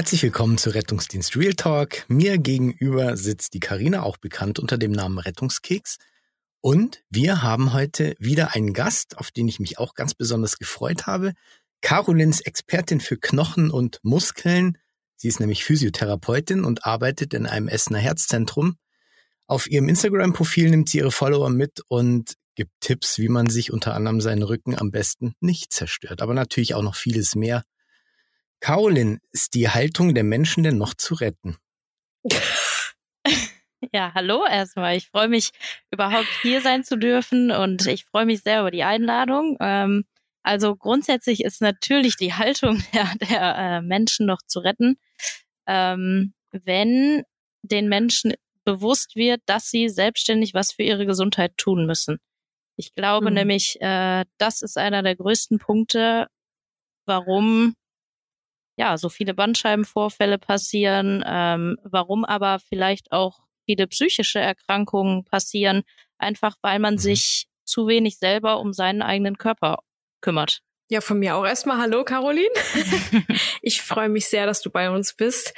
Herzlich willkommen zu Rettungsdienst Real Talk. Mir gegenüber sitzt die Karina, auch bekannt unter dem Namen Rettungskeks. Und wir haben heute wieder einen Gast, auf den ich mich auch ganz besonders gefreut habe. Carolins Expertin für Knochen und Muskeln. Sie ist nämlich Physiotherapeutin und arbeitet in einem Essener Herzzentrum. Auf ihrem Instagram-Profil nimmt sie ihre Follower mit und gibt Tipps, wie man sich unter anderem seinen Rücken am besten nicht zerstört. Aber natürlich auch noch vieles mehr. Carolin, ist die Haltung der Menschen denn noch zu retten? Ja, hallo erstmal. Ich freue mich, überhaupt hier sein zu dürfen und ich freue mich sehr über die Einladung. Ähm, also grundsätzlich ist natürlich die Haltung der, der äh, Menschen noch zu retten, ähm, wenn den Menschen bewusst wird, dass sie selbstständig was für ihre Gesundheit tun müssen. Ich glaube mhm. nämlich, äh, das ist einer der größten Punkte, warum ja so viele Bandscheibenvorfälle passieren, ähm, warum aber vielleicht auch viele psychische Erkrankungen passieren, einfach weil man mhm. sich zu wenig selber um seinen eigenen Körper kümmert. Ja, von mir auch erstmal Hallo, Caroline. ich freue mich sehr, dass du bei uns bist.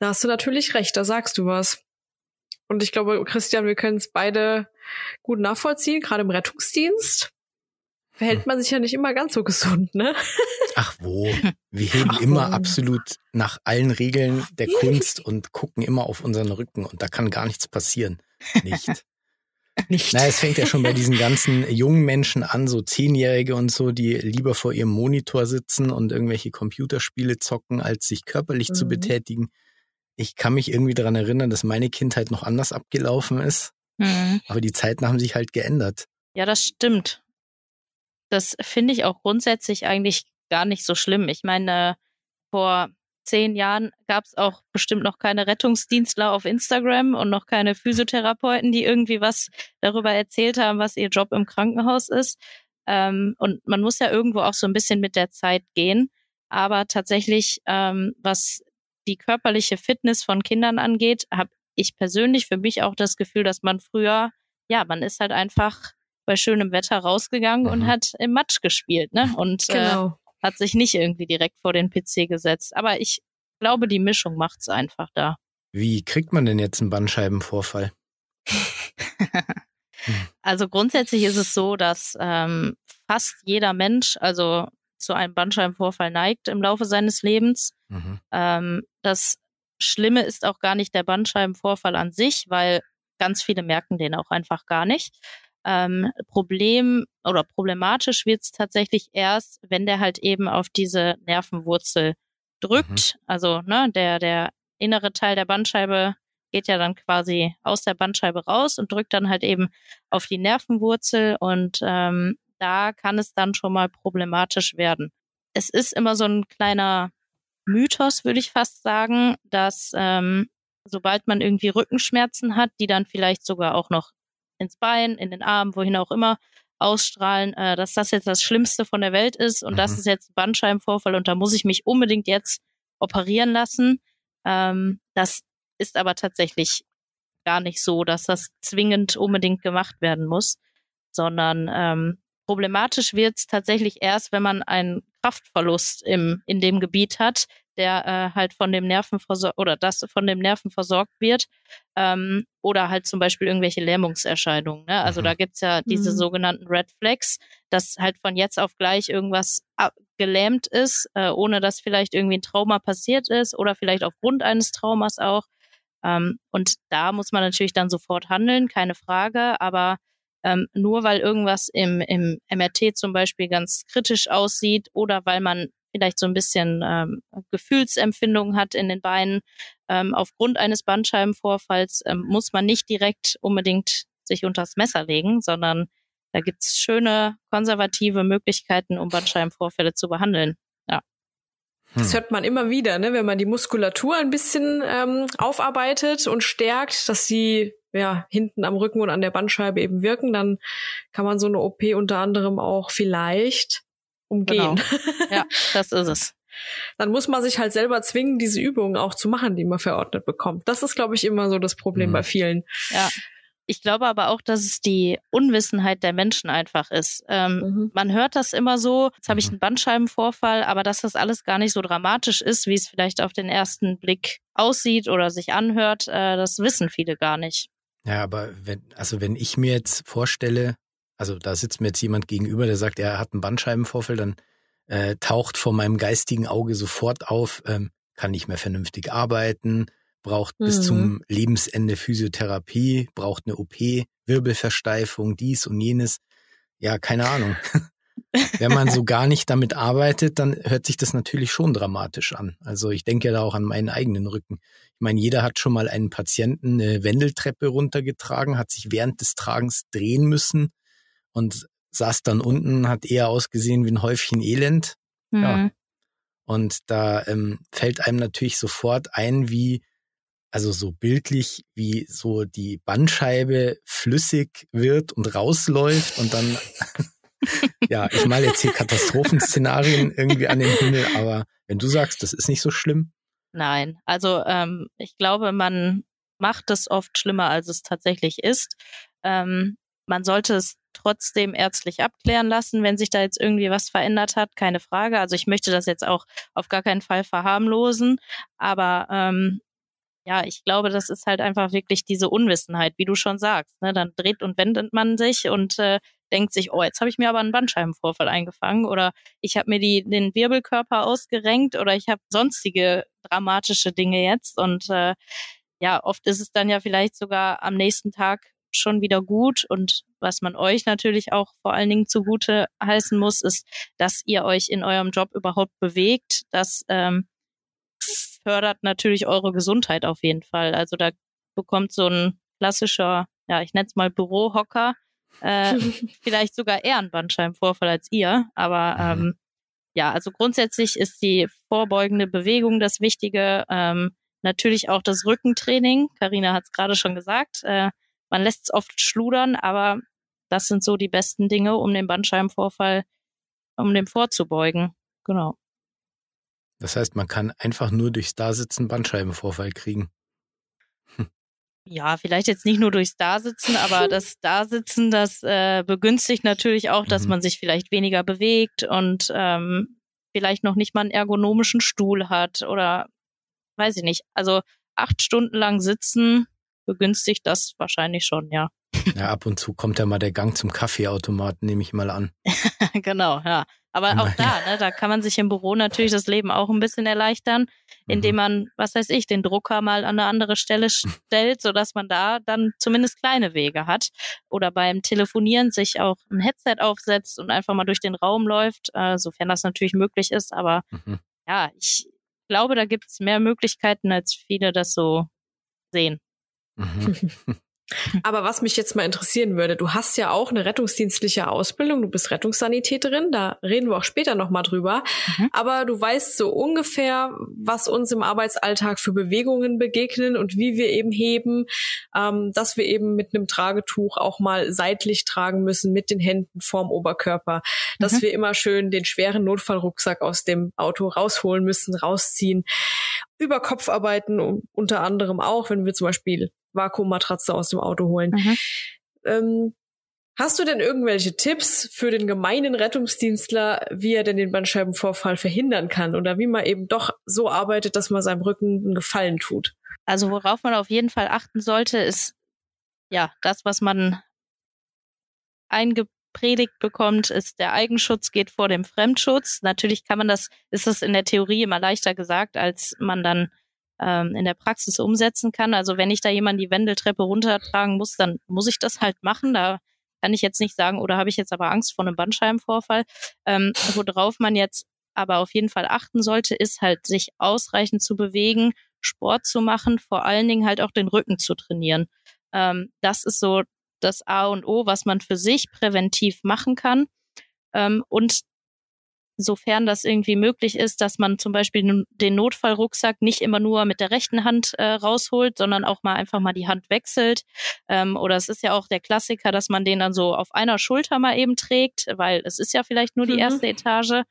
Da hast du natürlich recht, da sagst du was. Und ich glaube, Christian, wir können es beide gut nachvollziehen, gerade im Rettungsdienst verhält man sich ja nicht immer ganz so gesund, ne? Ach wo, wir heben Ach, immer absolut nach allen Regeln der Kunst und gucken immer auf unseren Rücken und da kann gar nichts passieren. Nicht. Nicht. Na, es fängt ja schon bei diesen ganzen jungen Menschen an, so Zehnjährige und so, die lieber vor ihrem Monitor sitzen und irgendwelche Computerspiele zocken, als sich körperlich mhm. zu betätigen. Ich kann mich irgendwie daran erinnern, dass meine Kindheit noch anders abgelaufen ist. Mhm. Aber die Zeiten haben sich halt geändert. Ja, das stimmt. Das finde ich auch grundsätzlich eigentlich gar nicht so schlimm. Ich meine, vor zehn Jahren gab es auch bestimmt noch keine Rettungsdienstler auf Instagram und noch keine Physiotherapeuten, die irgendwie was darüber erzählt haben, was ihr Job im Krankenhaus ist. Ähm, und man muss ja irgendwo auch so ein bisschen mit der Zeit gehen. Aber tatsächlich, ähm, was die körperliche Fitness von Kindern angeht, habe ich persönlich für mich auch das Gefühl, dass man früher, ja, man ist halt einfach bei schönem Wetter rausgegangen mhm. und hat im Matsch gespielt, ne? Und äh, genau. äh, hat sich nicht irgendwie direkt vor den PC gesetzt. Aber ich glaube, die Mischung macht's einfach da. Wie kriegt man denn jetzt einen Bandscheibenvorfall? also grundsätzlich ist es so, dass ähm, fast jeder Mensch, also zu einem Bandscheibenvorfall neigt im Laufe seines Lebens. Mhm. Ähm, das Schlimme ist auch gar nicht der Bandscheibenvorfall an sich, weil ganz viele merken den auch einfach gar nicht. Ähm, Problem oder problematisch wird es tatsächlich erst, wenn der halt eben auf diese Nervenwurzel drückt. Mhm. Also ne, der, der innere Teil der Bandscheibe geht ja dann quasi aus der Bandscheibe raus und drückt dann halt eben auf die Nervenwurzel und ähm, da kann es dann schon mal problematisch werden. Es ist immer so ein kleiner Mythos, würde ich fast sagen, dass ähm, sobald man irgendwie Rückenschmerzen hat, die dann vielleicht sogar auch noch ins Bein, in den Arm, wohin auch immer ausstrahlen, äh, dass das jetzt das Schlimmste von der Welt ist und mhm. das ist jetzt ein Bandscheibenvorfall und da muss ich mich unbedingt jetzt operieren lassen. Ähm, das ist aber tatsächlich gar nicht so, dass das zwingend unbedingt gemacht werden muss, sondern ähm, problematisch wird es tatsächlich erst, wenn man einen Kraftverlust im, in dem Gebiet hat, der äh, halt von dem Nerven oder das von dem Nerven versorgt wird ähm, oder halt zum Beispiel irgendwelche Lähmungserscheinungen. Ne? Also mhm. da gibt's ja diese mhm. sogenannten Red Flags, dass halt von jetzt auf gleich irgendwas gelähmt ist, äh, ohne dass vielleicht irgendwie ein Trauma passiert ist oder vielleicht aufgrund eines Traumas auch. Ähm, und da muss man natürlich dann sofort handeln, keine Frage, aber ähm, nur weil irgendwas im, im MRT zum Beispiel ganz kritisch aussieht oder weil man vielleicht so ein bisschen ähm, Gefühlsempfindung hat in den Beinen. Ähm, aufgrund eines Bandscheibenvorfalls ähm, muss man nicht direkt unbedingt sich unters Messer legen, sondern da gibt's schöne konservative Möglichkeiten, um Bandscheibenvorfälle zu behandeln. Ja. Das hört man immer wieder, ne? wenn man die Muskulatur ein bisschen ähm, aufarbeitet und stärkt, dass sie ja hinten am Rücken und an der Bandscheibe eben wirken, dann kann man so eine OP unter anderem auch vielleicht umgehen. Genau. Ja, das ist es. Dann muss man sich halt selber zwingen, diese Übungen auch zu machen, die man verordnet bekommt. Das ist, glaube ich, immer so das Problem mhm. bei vielen. Ja. ich glaube aber auch, dass es die Unwissenheit der Menschen einfach ist. Ähm, mhm. Man hört das immer so, jetzt habe ich mhm. einen Bandscheibenvorfall, aber dass das alles gar nicht so dramatisch ist, wie es vielleicht auf den ersten Blick aussieht oder sich anhört, äh, das wissen viele gar nicht. Ja, aber wenn, also wenn ich mir jetzt vorstelle, also da sitzt mir jetzt jemand gegenüber, der sagt, er hat einen Bandscheibenvorfall, dann äh, taucht vor meinem geistigen Auge sofort auf, ähm, kann nicht mehr vernünftig arbeiten, braucht mhm. bis zum Lebensende Physiotherapie, braucht eine OP, Wirbelversteifung, dies und jenes. Ja, keine Ahnung. Wenn man so gar nicht damit arbeitet, dann hört sich das natürlich schon dramatisch an. Also ich denke ja da auch an meinen eigenen Rücken. Ich meine, jeder hat schon mal einen Patienten eine Wendeltreppe runtergetragen, hat sich während des Tragens drehen müssen und saß dann unten, hat eher ausgesehen wie ein Häufchen Elend. Mhm. Ja. Und da ähm, fällt einem natürlich sofort ein, wie also so bildlich, wie so die Bandscheibe flüssig wird und rausläuft und dann, ja, ich mal jetzt hier Katastrophenszenarien irgendwie an den Himmel, aber wenn du sagst, das ist nicht so schlimm. Nein, also ähm, ich glaube, man macht es oft schlimmer, als es tatsächlich ist. Ähm, man sollte es trotzdem ärztlich abklären lassen, wenn sich da jetzt irgendwie was verändert hat, keine Frage. Also ich möchte das jetzt auch auf gar keinen Fall verharmlosen, aber ähm, ja, ich glaube, das ist halt einfach wirklich diese Unwissenheit, wie du schon sagst. Ne? Dann dreht und wendet man sich und äh, denkt sich, oh, jetzt habe ich mir aber einen Bandscheibenvorfall eingefangen oder ich habe mir die, den Wirbelkörper ausgerenkt oder ich habe sonstige dramatische Dinge jetzt. Und äh, ja, oft ist es dann ja vielleicht sogar am nächsten Tag schon wieder gut. Und was man euch natürlich auch vor allen Dingen zugute heißen muss, ist, dass ihr euch in eurem Job überhaupt bewegt, dass ähm, fördert natürlich eure Gesundheit auf jeden Fall. Also da bekommt so ein klassischer, ja, ich nenne es mal Bürohocker, äh, vielleicht sogar eher einen Bandscheibenvorfall als ihr. Aber mhm. ähm, ja, also grundsätzlich ist die vorbeugende Bewegung das Wichtige. Ähm, natürlich auch das Rückentraining. Karina hat es gerade schon gesagt. Äh, man lässt es oft schludern, aber das sind so die besten Dinge, um den Bandscheibenvorfall, um dem vorzubeugen. Genau. Das heißt, man kann einfach nur durchs Dasitzen Bandscheibenvorfall kriegen. Hm. Ja, vielleicht jetzt nicht nur durchs Dasitzen, aber das Dasitzen, das äh, begünstigt natürlich auch, dass mhm. man sich vielleicht weniger bewegt und ähm, vielleicht noch nicht mal einen ergonomischen Stuhl hat oder weiß ich nicht. Also acht Stunden lang sitzen begünstigt das wahrscheinlich schon, ja. Ja, ab und zu kommt ja mal der Gang zum Kaffeeautomaten, nehme ich mal an. genau, ja. Aber auch da, ne, da kann man sich im Büro natürlich das Leben auch ein bisschen erleichtern, indem mhm. man, was weiß ich, den Drucker mal an eine andere Stelle stellt, sodass man da dann zumindest kleine Wege hat. Oder beim Telefonieren sich auch ein Headset aufsetzt und einfach mal durch den Raum läuft, äh, sofern das natürlich möglich ist. Aber mhm. ja, ich glaube, da gibt es mehr Möglichkeiten, als viele das so sehen. Mhm. Aber was mich jetzt mal interessieren würde, du hast ja auch eine rettungsdienstliche Ausbildung, du bist Rettungssanitäterin, da reden wir auch später nochmal drüber. Mhm. Aber du weißt so ungefähr, was uns im Arbeitsalltag für Bewegungen begegnen und wie wir eben heben, ähm, dass wir eben mit einem Tragetuch auch mal seitlich tragen müssen, mit den Händen vorm Oberkörper, dass mhm. wir immer schön den schweren Notfallrucksack aus dem Auto rausholen müssen, rausziehen über Kopf arbeiten, unter anderem auch, wenn wir zum Beispiel Vakuummatratze aus dem Auto holen. Mhm. Ähm, hast du denn irgendwelche Tipps für den gemeinen Rettungsdienstler, wie er denn den Bandscheibenvorfall verhindern kann oder wie man eben doch so arbeitet, dass man seinem Rücken einen Gefallen tut? Also worauf man auf jeden Fall achten sollte, ist ja das, was man eingepredigt bekommt, ist der Eigenschutz geht vor dem Fremdschutz. Natürlich kann man das, ist das in der Theorie immer leichter gesagt, als man dann ähm, in der Praxis umsetzen kann. Also wenn ich da jemand die Wendeltreppe runtertragen muss, dann muss ich das halt machen. Da kann ich jetzt nicht sagen, oder habe ich jetzt aber Angst vor einem Bandscheibenvorfall. Ähm, worauf man jetzt aber auf jeden Fall achten sollte, ist halt, sich ausreichend zu bewegen, Sport zu machen, vor allen Dingen halt auch den Rücken zu trainieren. Ähm, das ist so das A und O, was man für sich präventiv machen kann. Ähm, und sofern das irgendwie möglich ist, dass man zum Beispiel den Notfallrucksack nicht immer nur mit der rechten Hand äh, rausholt, sondern auch mal einfach mal die Hand wechselt. Ähm, oder es ist ja auch der Klassiker, dass man den dann so auf einer Schulter mal eben trägt, weil es ist ja vielleicht nur die mhm. erste Etage.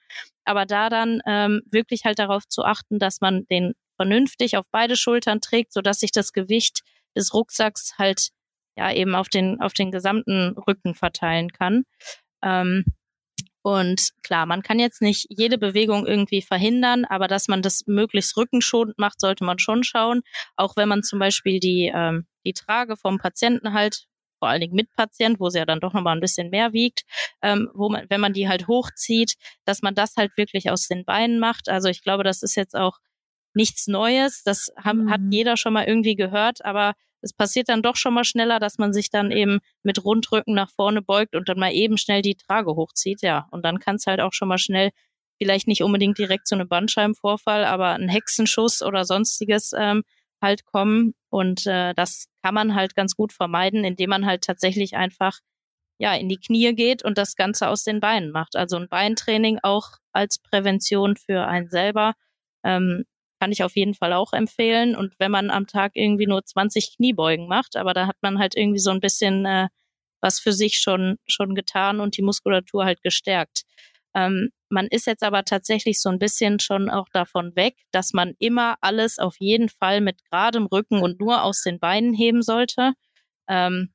Aber da dann ähm, wirklich halt darauf zu achten, dass man den vernünftig auf beide Schultern trägt, sodass sich das Gewicht des Rucksacks halt ja eben auf den, auf den gesamten Rücken verteilen kann. Ähm, und klar, man kann jetzt nicht jede Bewegung irgendwie verhindern, aber dass man das möglichst rückenschonend macht, sollte man schon schauen. Auch wenn man zum Beispiel die, ähm, die Trage vom Patienten halt, vor allen Dingen mit Patient, wo sie ja dann doch nochmal ein bisschen mehr wiegt, ähm, wo man, wenn man die halt hochzieht, dass man das halt wirklich aus den Beinen macht. Also ich glaube, das ist jetzt auch nichts Neues. Das haben, mhm. hat jeder schon mal irgendwie gehört, aber es passiert dann doch schon mal schneller, dass man sich dann eben mit Rundrücken nach vorne beugt und dann mal eben schnell die Trage hochzieht, ja. Und dann kann es halt auch schon mal schnell, vielleicht nicht unbedingt direkt zu einem Bandscheibenvorfall, aber ein Hexenschuss oder sonstiges ähm, halt kommen. Und äh, das kann man halt ganz gut vermeiden, indem man halt tatsächlich einfach ja in die Knie geht und das Ganze aus den Beinen macht. Also ein Beintraining auch als Prävention für einen selber ähm, kann ich auf jeden Fall auch empfehlen. Und wenn man am Tag irgendwie nur 20 Kniebeugen macht, aber da hat man halt irgendwie so ein bisschen äh, was für sich schon, schon getan und die Muskulatur halt gestärkt. Ähm, man ist jetzt aber tatsächlich so ein bisschen schon auch davon weg, dass man immer alles auf jeden Fall mit geradem Rücken und nur aus den Beinen heben sollte. Ähm,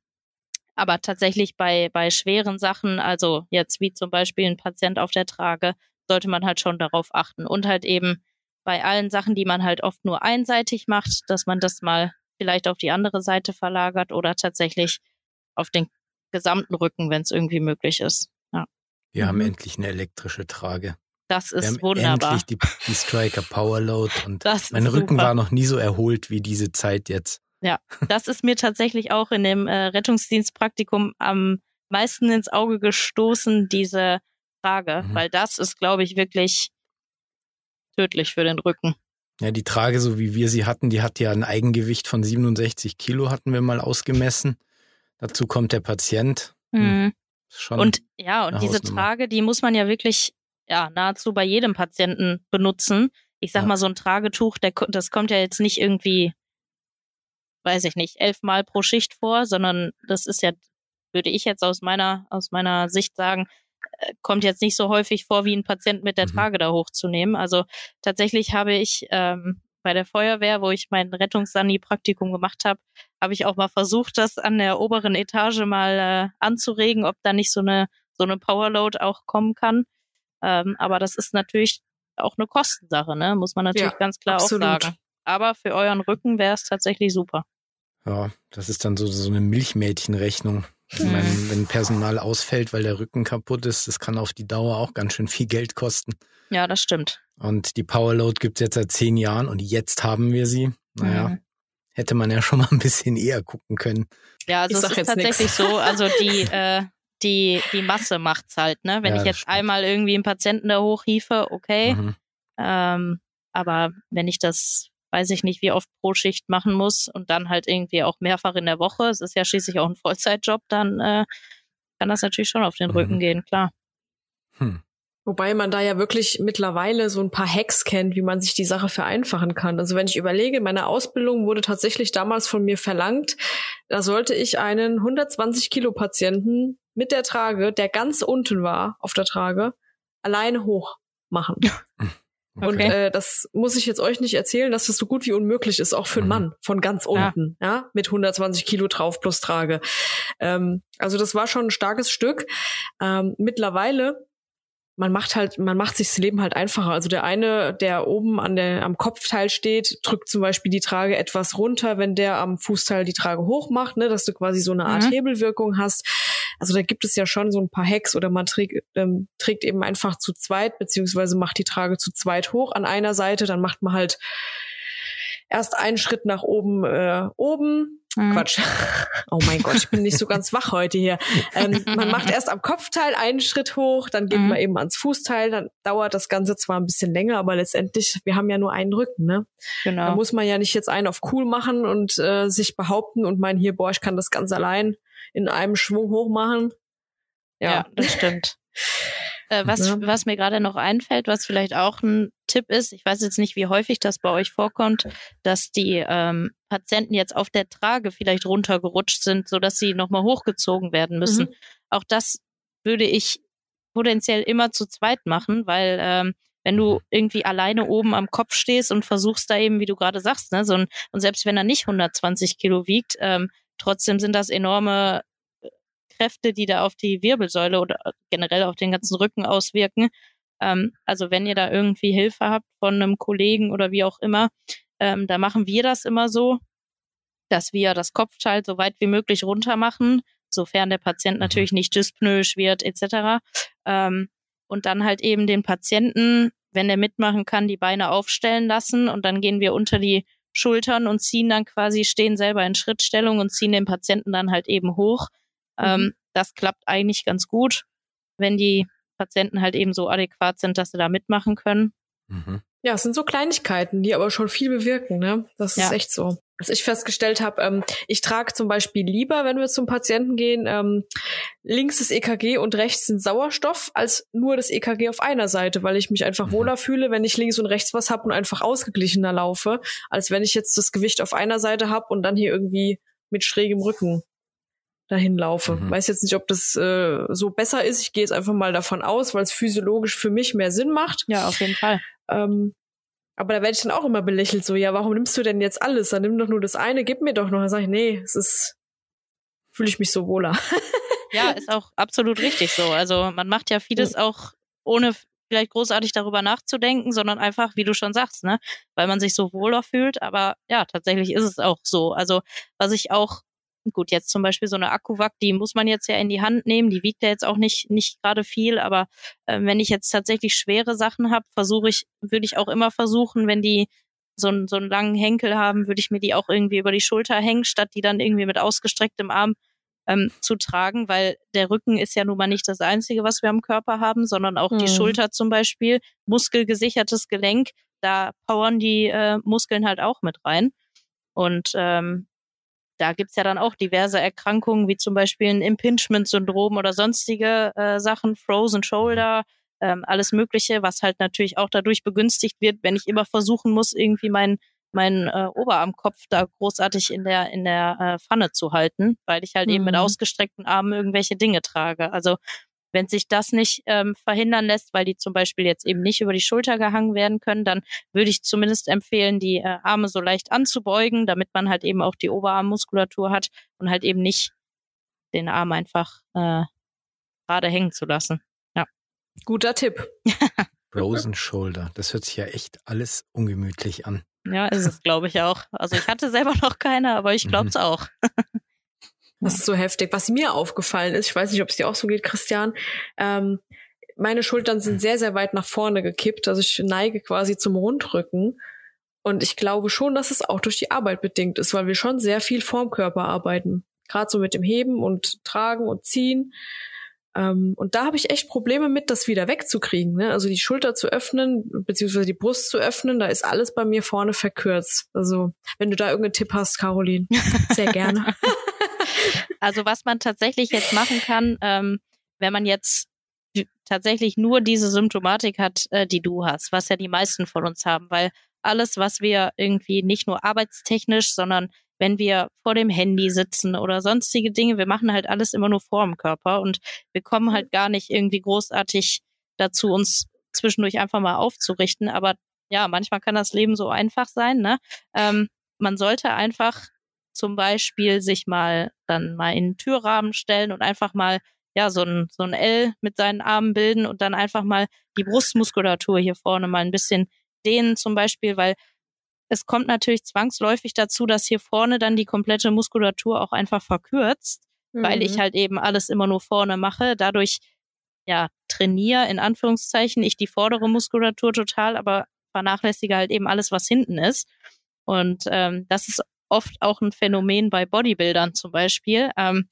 aber tatsächlich bei, bei schweren Sachen, also jetzt wie zum Beispiel ein Patient auf der Trage, sollte man halt schon darauf achten und halt eben bei allen Sachen, die man halt oft nur einseitig macht, dass man das mal vielleicht auf die andere Seite verlagert oder tatsächlich auf den gesamten Rücken, wenn es irgendwie möglich ist. Ja. Wir mhm. haben endlich eine elektrische Trage. Das ist Wir haben wunderbar. Endlich die, die Striker Powerload und mein Rücken super. war noch nie so erholt wie diese Zeit jetzt. Ja, das ist mir tatsächlich auch in dem äh, Rettungsdienstpraktikum am meisten ins Auge gestoßen, diese Frage, mhm. weil das ist, glaube ich, wirklich tödlich für den Rücken. Ja, die Trage, so wie wir sie hatten, die hat ja ein Eigengewicht von 67 Kilo, hatten wir mal ausgemessen. Dazu kommt der Patient. Hm, mhm. Schon und ja, und diese Trage, die muss man ja wirklich ja nahezu bei jedem Patienten benutzen. Ich sag ja. mal, so ein Tragetuch, der, das kommt ja jetzt nicht irgendwie, weiß ich nicht, elfmal pro Schicht vor, sondern das ist ja, würde ich jetzt aus meiner, aus meiner Sicht sagen, kommt jetzt nicht so häufig vor, wie ein Patient mit der mhm. Trage da hochzunehmen. Also tatsächlich habe ich ähm, bei der Feuerwehr, wo ich mein Rettungssani-Praktikum gemacht habe, habe ich auch mal versucht, das an der oberen Etage mal äh, anzuregen, ob da nicht so eine so eine Powerload auch kommen kann. Ähm, aber das ist natürlich auch eine Kostensache, ne? Muss man natürlich ja, ganz klar absolut. auch sagen. Aber für euren Rücken wäre es tatsächlich super. Ja, das ist dann so, so eine Milchmädchenrechnung. Ich meine, mhm. wenn Personal ausfällt, weil der Rücken kaputt ist, das kann auf die Dauer auch ganz schön viel Geld kosten. Ja, das stimmt. Und die Powerload gibt es jetzt seit zehn Jahren und jetzt haben wir sie. Naja, mhm. hätte man ja schon mal ein bisschen eher gucken können. Ja, also ich es ist tatsächlich nix. so, also die, äh, die, die Masse macht's halt, ne? Wenn ja, ich jetzt einmal irgendwie einen Patienten da hochhiefe, okay. Mhm. Ähm, aber wenn ich das weiß ich nicht, wie oft pro Schicht machen muss und dann halt irgendwie auch mehrfach in der Woche. Es ist ja schließlich auch ein Vollzeitjob, dann äh, kann das natürlich schon auf den mhm. Rücken gehen, klar. Hm. Wobei man da ja wirklich mittlerweile so ein paar Hacks kennt, wie man sich die Sache vereinfachen kann. Also wenn ich überlege, meine Ausbildung wurde tatsächlich damals von mir verlangt, da sollte ich einen 120 Kilo Patienten mit der Trage, der ganz unten war auf der Trage, alleine hoch machen. Okay. Und äh, das muss ich jetzt euch nicht erzählen, dass das so gut wie unmöglich ist, auch für einen mhm. Mann von ganz unten, ja, ja mit 120 Kilo drauf plus Trage. Ähm, also das war schon ein starkes Stück. Ähm, mittlerweile man macht halt, man macht sich das Leben halt einfacher. Also der eine, der oben an der, am Kopfteil steht, drückt zum Beispiel die Trage etwas runter, wenn der am Fußteil die Trage hoch macht, ne, dass du quasi so eine Art mhm. Hebelwirkung hast. Also da gibt es ja schon so ein paar Hacks oder man trägt, ähm, trägt eben einfach zu zweit, beziehungsweise macht die Trage zu zweit hoch an einer Seite, dann macht man halt erst einen Schritt nach oben, äh, oben, Mhm. Quatsch. Oh mein Gott, ich bin nicht so ganz wach heute hier. Ähm, man macht erst am Kopfteil einen Schritt hoch, dann geht mhm. man eben ans Fußteil, dann dauert das Ganze zwar ein bisschen länger, aber letztendlich, wir haben ja nur einen Rücken, ne? Genau. Da muss man ja nicht jetzt einen auf cool machen und äh, sich behaupten und meinen hier, boah, ich kann das ganz allein in einem Schwung hoch machen. Ja, ja das stimmt. Äh, was, ja. was mir gerade noch einfällt, was vielleicht auch ein Tipp ist, ich weiß jetzt nicht, wie häufig das bei euch vorkommt, dass die ähm, Patienten jetzt auf der Trage vielleicht runtergerutscht sind, sodass sie nochmal hochgezogen werden müssen. Mhm. Auch das würde ich potenziell immer zu zweit machen, weil ähm, wenn du irgendwie alleine oben am Kopf stehst und versuchst da eben, wie du gerade sagst, ne, so ein, und selbst wenn er nicht 120 Kilo wiegt, ähm, trotzdem sind das enorme äh, Kräfte, die da auf die Wirbelsäule oder generell auf den ganzen Rücken auswirken. Ähm, also wenn ihr da irgendwie Hilfe habt von einem Kollegen oder wie auch immer, ähm, da machen wir das immer so, dass wir das Kopfteil so weit wie möglich runter machen, sofern der Patient mhm. natürlich nicht dyspnoisch wird etc. Ähm, und dann halt eben den Patienten, wenn er mitmachen kann, die Beine aufstellen lassen und dann gehen wir unter die Schultern und ziehen dann quasi, stehen selber in Schrittstellung und ziehen den Patienten dann halt eben hoch. Mhm. Ähm, das klappt eigentlich ganz gut, wenn die Patienten halt eben so adäquat sind, dass sie da mitmachen können. Mhm. Ja, es sind so Kleinigkeiten, die aber schon viel bewirken, ne? Das ist ja. echt so. Was ich festgestellt habe, ähm, ich trage zum Beispiel lieber, wenn wir zum Patienten gehen, ähm, links das EKG und rechts den Sauerstoff, als nur das EKG auf einer Seite, weil ich mich einfach mhm. wohler fühle, wenn ich links und rechts was habe und einfach ausgeglichener laufe, als wenn ich jetzt das Gewicht auf einer Seite habe und dann hier irgendwie mit schrägem Rücken dahin laufe. Mhm. Weiß jetzt nicht, ob das äh, so besser ist. Ich gehe jetzt einfach mal davon aus, weil es physiologisch für mich mehr Sinn macht. Ja, auf jeden Fall. Ähm, aber da werde ich dann auch immer belächelt, so, ja, warum nimmst du denn jetzt alles? Dann nimm doch nur das eine, gib mir doch noch. Dann sage ich, nee, es ist, fühle ich mich so wohler. ja, ist auch absolut richtig so. Also man macht ja vieles auch ohne vielleicht großartig darüber nachzudenken, sondern einfach, wie du schon sagst, ne, weil man sich so wohler fühlt. Aber ja, tatsächlich ist es auch so. Also was ich auch Gut, jetzt zum Beispiel so eine Akkuwak, die muss man jetzt ja in die Hand nehmen. Die wiegt ja jetzt auch nicht, nicht gerade viel, aber äh, wenn ich jetzt tatsächlich schwere Sachen habe, versuche ich, würde ich auch immer versuchen, wenn die so, einen so einen langen Henkel haben, würde ich mir die auch irgendwie über die Schulter hängen, statt die dann irgendwie mit ausgestrecktem Arm ähm, zu tragen, weil der Rücken ist ja nun mal nicht das Einzige, was wir am Körper haben, sondern auch mhm. die Schulter zum Beispiel, muskelgesichertes Gelenk, da powern die äh, Muskeln halt auch mit rein. Und ähm, da gibt's ja dann auch diverse Erkrankungen, wie zum Beispiel ein Impingement-Syndrom oder sonstige äh, Sachen, Frozen Shoulder, ähm, alles Mögliche, was halt natürlich auch dadurch begünstigt wird, wenn ich immer versuchen muss, irgendwie meinen mein äh, Oberarmkopf da großartig in der in der äh, Pfanne zu halten, weil ich halt mhm. eben mit mhm. ausgestreckten Armen irgendwelche Dinge trage. Also wenn sich das nicht ähm, verhindern lässt, weil die zum Beispiel jetzt eben nicht über die Schulter gehangen werden können, dann würde ich zumindest empfehlen, die äh, Arme so leicht anzubeugen, damit man halt eben auch die Oberarmmuskulatur hat und halt eben nicht den Arm einfach äh, gerade hängen zu lassen. Ja. Guter Tipp. Frozen Shoulder, das hört sich ja echt alles ungemütlich an. Ja, ist es, glaube ich auch. Also ich hatte selber noch keine, aber ich glaube es mhm. auch. Das ist so heftig. Was mir aufgefallen ist, ich weiß nicht, ob es dir auch so geht, Christian, ähm, meine Schultern sind sehr, sehr weit nach vorne gekippt. Also ich neige quasi zum Rundrücken. Und ich glaube schon, dass es auch durch die Arbeit bedingt ist, weil wir schon sehr viel vorm Körper arbeiten. Gerade so mit dem Heben und Tragen und Ziehen. Ähm, und da habe ich echt Probleme mit, das wieder wegzukriegen. Ne? Also die Schulter zu öffnen, beziehungsweise die Brust zu öffnen, da ist alles bei mir vorne verkürzt. Also wenn du da irgendeinen Tipp hast, Caroline, sehr gerne. Also was man tatsächlich jetzt machen kann, ähm, wenn man jetzt tatsächlich nur diese Symptomatik hat, äh, die du hast, was ja die meisten von uns haben, weil alles, was wir irgendwie nicht nur arbeitstechnisch, sondern wenn wir vor dem Handy sitzen oder sonstige Dinge, wir machen halt alles immer nur vor dem Körper und wir kommen halt gar nicht irgendwie großartig dazu, uns zwischendurch einfach mal aufzurichten. Aber ja, manchmal kann das Leben so einfach sein. Ne? Ähm, man sollte einfach zum Beispiel sich mal dann mal in den Türrahmen stellen und einfach mal ja so ein so ein L mit seinen Armen bilden und dann einfach mal die Brustmuskulatur hier vorne mal ein bisschen dehnen zum Beispiel, weil es kommt natürlich zwangsläufig dazu, dass hier vorne dann die komplette Muskulatur auch einfach verkürzt, mhm. weil ich mhm. halt eben alles immer nur vorne mache. Dadurch ja trainiere in Anführungszeichen ich die vordere Muskulatur total, aber vernachlässige halt eben alles, was hinten ist. Und ähm, das ist oft auch ein Phänomen bei Bodybuildern zum Beispiel. Ähm,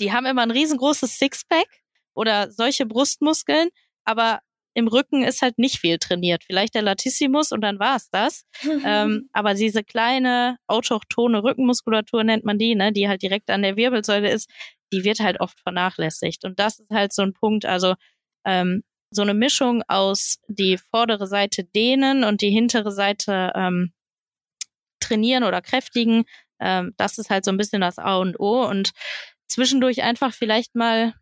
die haben immer ein riesengroßes Sixpack oder solche Brustmuskeln, aber im Rücken ist halt nicht viel trainiert. Vielleicht der Latissimus und dann war es das. ähm, aber diese kleine autochtone Rückenmuskulatur nennt man die, ne, die halt direkt an der Wirbelsäule ist, die wird halt oft vernachlässigt. Und das ist halt so ein Punkt, also ähm, so eine Mischung aus die vordere Seite dehnen und die hintere Seite ähm, trainieren oder kräftigen. Ähm, das ist halt so ein bisschen das A und O und zwischendurch einfach vielleicht mal,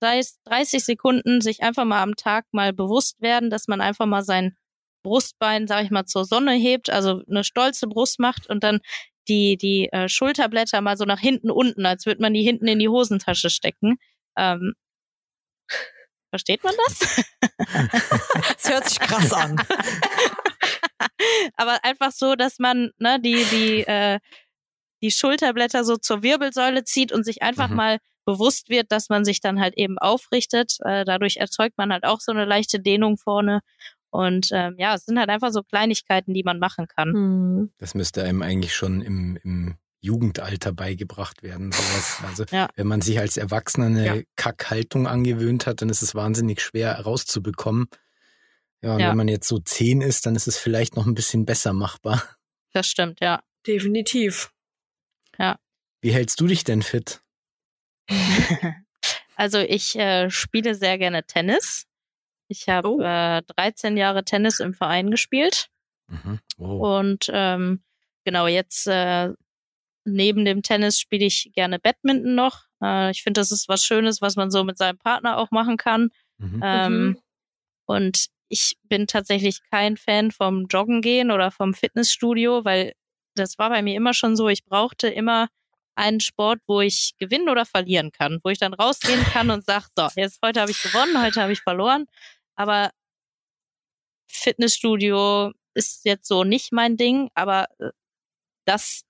sei es 30 Sekunden, sich einfach mal am Tag mal bewusst werden, dass man einfach mal sein Brustbein, sag ich mal, zur Sonne hebt, also eine stolze Brust macht und dann die, die äh, Schulterblätter mal so nach hinten unten, als würde man die hinten in die Hosentasche stecken. Ähm, versteht man das? das hört sich krass an. Aber einfach so, dass man ne, die, die, äh, die Schulterblätter so zur Wirbelsäule zieht und sich einfach mhm. mal bewusst wird, dass man sich dann halt eben aufrichtet. Äh, dadurch erzeugt man halt auch so eine leichte Dehnung vorne. Und ähm, ja, es sind halt einfach so Kleinigkeiten, die man machen kann. Mhm. Das müsste einem eigentlich schon im, im Jugendalter beigebracht werden. Sowas. Also ja. wenn man sich als Erwachsener eine ja. Kackhaltung angewöhnt hat, dann ist es wahnsinnig schwer rauszubekommen. Ja, und ja. wenn man jetzt so zehn ist, dann ist es vielleicht noch ein bisschen besser machbar. Das stimmt, ja. Definitiv. Ja. Wie hältst du dich denn fit? also ich äh, spiele sehr gerne Tennis. Ich habe oh. äh, 13 Jahre Tennis im Verein gespielt. Mhm. Oh. Und ähm, genau, jetzt äh, neben dem Tennis spiele ich gerne Badminton noch. Äh, ich finde, das ist was Schönes, was man so mit seinem Partner auch machen kann. Mhm. Ähm, mhm. Und ich bin tatsächlich kein Fan vom Joggen gehen oder vom Fitnessstudio, weil das war bei mir immer schon so, ich brauchte immer einen Sport, wo ich gewinnen oder verlieren kann, wo ich dann rausgehen kann und sage, so, jetzt heute habe ich gewonnen, heute habe ich verloren. Aber Fitnessstudio ist jetzt so nicht mein Ding, aber äh, das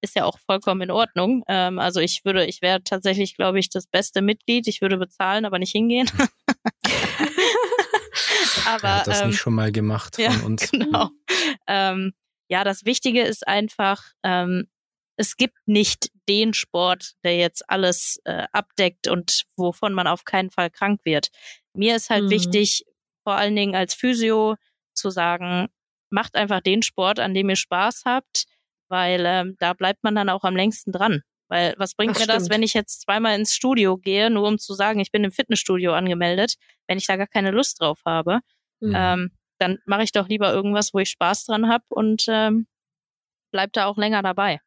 ist ja auch vollkommen in Ordnung. Ähm, also ich würde, ich wäre tatsächlich, glaube ich, das beste Mitglied. Ich würde bezahlen, aber nicht hingehen. aber Wer hat das ähm, nicht schon mal gemacht von ja, uns. Genau. Ähm, ja, das Wichtige ist einfach, ähm, es gibt nicht den Sport, der jetzt alles äh, abdeckt und wovon man auf keinen Fall krank wird. Mir ist halt mhm. wichtig, vor allen Dingen als Physio zu sagen, macht einfach den Sport, an dem ihr Spaß habt, weil ähm, da bleibt man dann auch am längsten dran. Weil was bringt das mir stimmt. das, wenn ich jetzt zweimal ins Studio gehe, nur um zu sagen, ich bin im Fitnessstudio angemeldet, wenn ich da gar keine Lust drauf habe? Mhm. Ähm, dann mache ich doch lieber irgendwas, wo ich Spaß dran habe und ähm, bleib da auch länger dabei.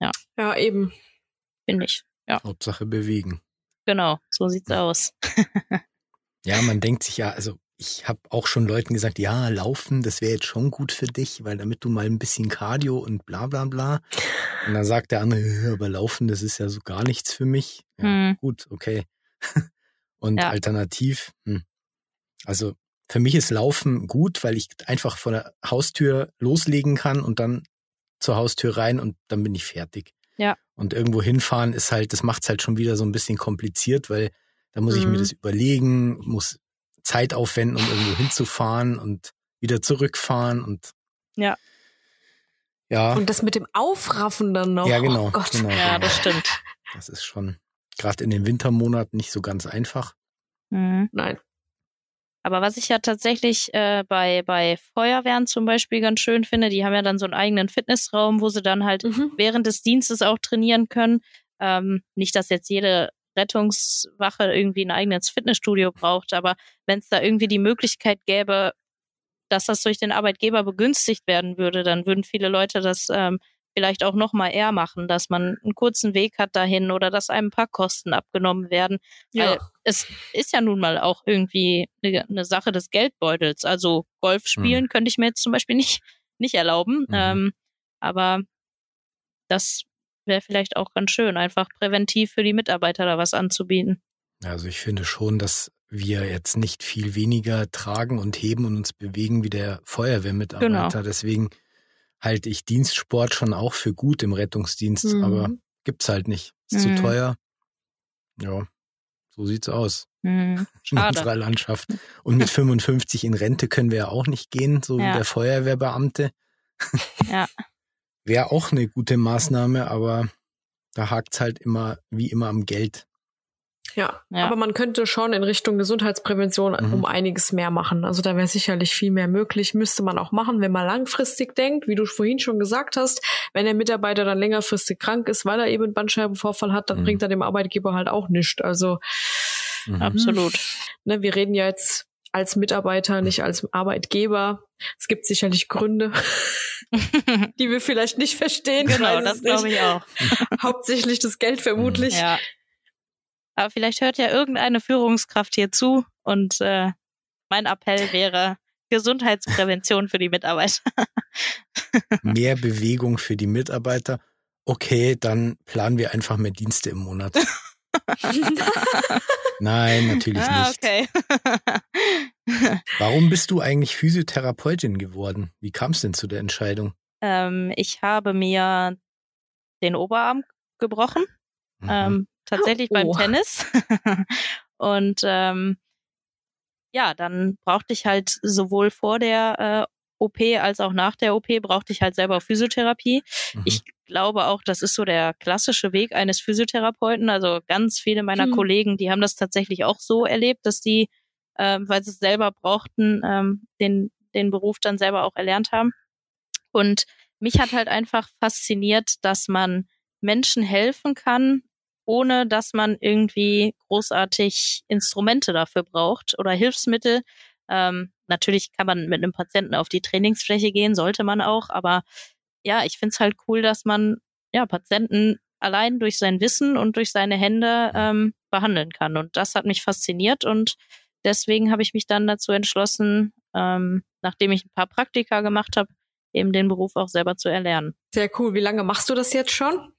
Ja. Ja, eben. Finde ich. Ja. Hauptsache bewegen. Genau, so sieht's aus. ja, man denkt sich ja, also ich habe auch schon Leuten gesagt, ja, laufen, das wäre jetzt schon gut für dich, weil damit du mal ein bisschen Cardio und bla bla bla. Und dann sagt der andere, aber laufen, das ist ja so gar nichts für mich. Ja, hm. gut, okay. und ja. alternativ, hm. also für mich ist Laufen gut, weil ich einfach von der Haustür loslegen kann und dann zur Haustür rein und dann bin ich fertig. Ja. Und irgendwo hinfahren ist halt, das macht es halt schon wieder so ein bisschen kompliziert, weil da muss mhm. ich mir mhm. das überlegen, muss Zeit aufwenden, um irgendwo hinzufahren und wieder zurückfahren und ja. Ja. Und das mit dem Aufraffen dann noch. Ja, genau. Oh Gott. genau ja, das stimmt. Das ist schon gerade in den Wintermonaten nicht so ganz einfach. Mhm. Nein. Aber was ich ja tatsächlich äh, bei, bei Feuerwehren zum Beispiel ganz schön finde, die haben ja dann so einen eigenen Fitnessraum, wo sie dann halt mhm. während des Dienstes auch trainieren können. Ähm, nicht, dass jetzt jede Rettungswache irgendwie ein eigenes Fitnessstudio braucht, aber wenn es da irgendwie die Möglichkeit gäbe, dass das durch den Arbeitgeber begünstigt werden würde, dann würden viele Leute das ähm, vielleicht auch noch mal eher machen, dass man einen kurzen Weg hat dahin oder dass einem ein paar Kosten abgenommen werden. Ja. Weil es ist ja nun mal auch irgendwie eine, eine Sache des Geldbeutels. Also Golf spielen mhm. könnte ich mir jetzt zum Beispiel nicht, nicht erlauben. Mhm. Ähm, aber das wäre vielleicht auch ganz schön, einfach präventiv für die Mitarbeiter da was anzubieten. Also ich finde schon, dass wir jetzt nicht viel weniger tragen und heben und uns bewegen wie der Feuerwehrmitarbeiter. Genau. Deswegen halte ich Dienstsport schon auch für gut im Rettungsdienst, mhm. aber gibt's halt nicht. Ist mhm. zu teuer. Ja, so sieht's aus. Mhm. In unserer Landschaft. Und mit 55 in Rente können wir ja auch nicht gehen, so ja. wie der Feuerwehrbeamte. Ja. Wäre auch eine gute Maßnahme, aber da hakt's halt immer, wie immer am Geld. Ja, ja, aber man könnte schon in Richtung Gesundheitsprävention mhm. um einiges mehr machen. Also da wäre sicherlich viel mehr möglich, müsste man auch machen, wenn man langfristig denkt, wie du vorhin schon gesagt hast, wenn der Mitarbeiter dann längerfristig krank ist, weil er eben einen Bandscheibenvorfall hat, dann mhm. bringt er dem Arbeitgeber halt auch nichts. Also mhm. absolut. Ne, wir reden ja jetzt als Mitarbeiter, nicht als Arbeitgeber. Es gibt sicherlich Gründe, die wir vielleicht nicht verstehen. Genau, das glaube ich auch. Hauptsächlich das Geld vermutlich. Ja. Aber vielleicht hört ja irgendeine Führungskraft hier zu und äh, mein Appell wäre, Gesundheitsprävention für die Mitarbeiter. Mehr Bewegung für die Mitarbeiter. Okay, dann planen wir einfach mehr Dienste im Monat. Nein, natürlich ah, nicht. Okay. Warum bist du eigentlich Physiotherapeutin geworden? Wie kam es denn zu der Entscheidung? Ähm, ich habe mir den Oberarm gebrochen. Mhm. Ähm, tatsächlich oh. beim Tennis. Und ähm, ja, dann brauchte ich halt sowohl vor der äh, OP als auch nach der OP brauchte ich halt selber Physiotherapie. Mhm. Ich glaube auch, das ist so der klassische Weg eines Physiotherapeuten. Also ganz viele meiner mhm. Kollegen, die haben das tatsächlich auch so erlebt, dass die, äh, weil sie es selber brauchten, ähm, den, den Beruf dann selber auch erlernt haben. Und mich hat halt einfach fasziniert, dass man Menschen helfen kann, ohne dass man irgendwie großartig Instrumente dafür braucht oder Hilfsmittel. Ähm, natürlich kann man mit einem Patienten auf die Trainingsfläche gehen, sollte man auch, aber ja, ich finde es halt cool, dass man ja Patienten allein durch sein Wissen und durch seine Hände ähm, behandeln kann. Und das hat mich fasziniert und deswegen habe ich mich dann dazu entschlossen, ähm, nachdem ich ein paar Praktika gemacht habe, eben den Beruf auch selber zu erlernen. Sehr cool. Wie lange machst du das jetzt schon?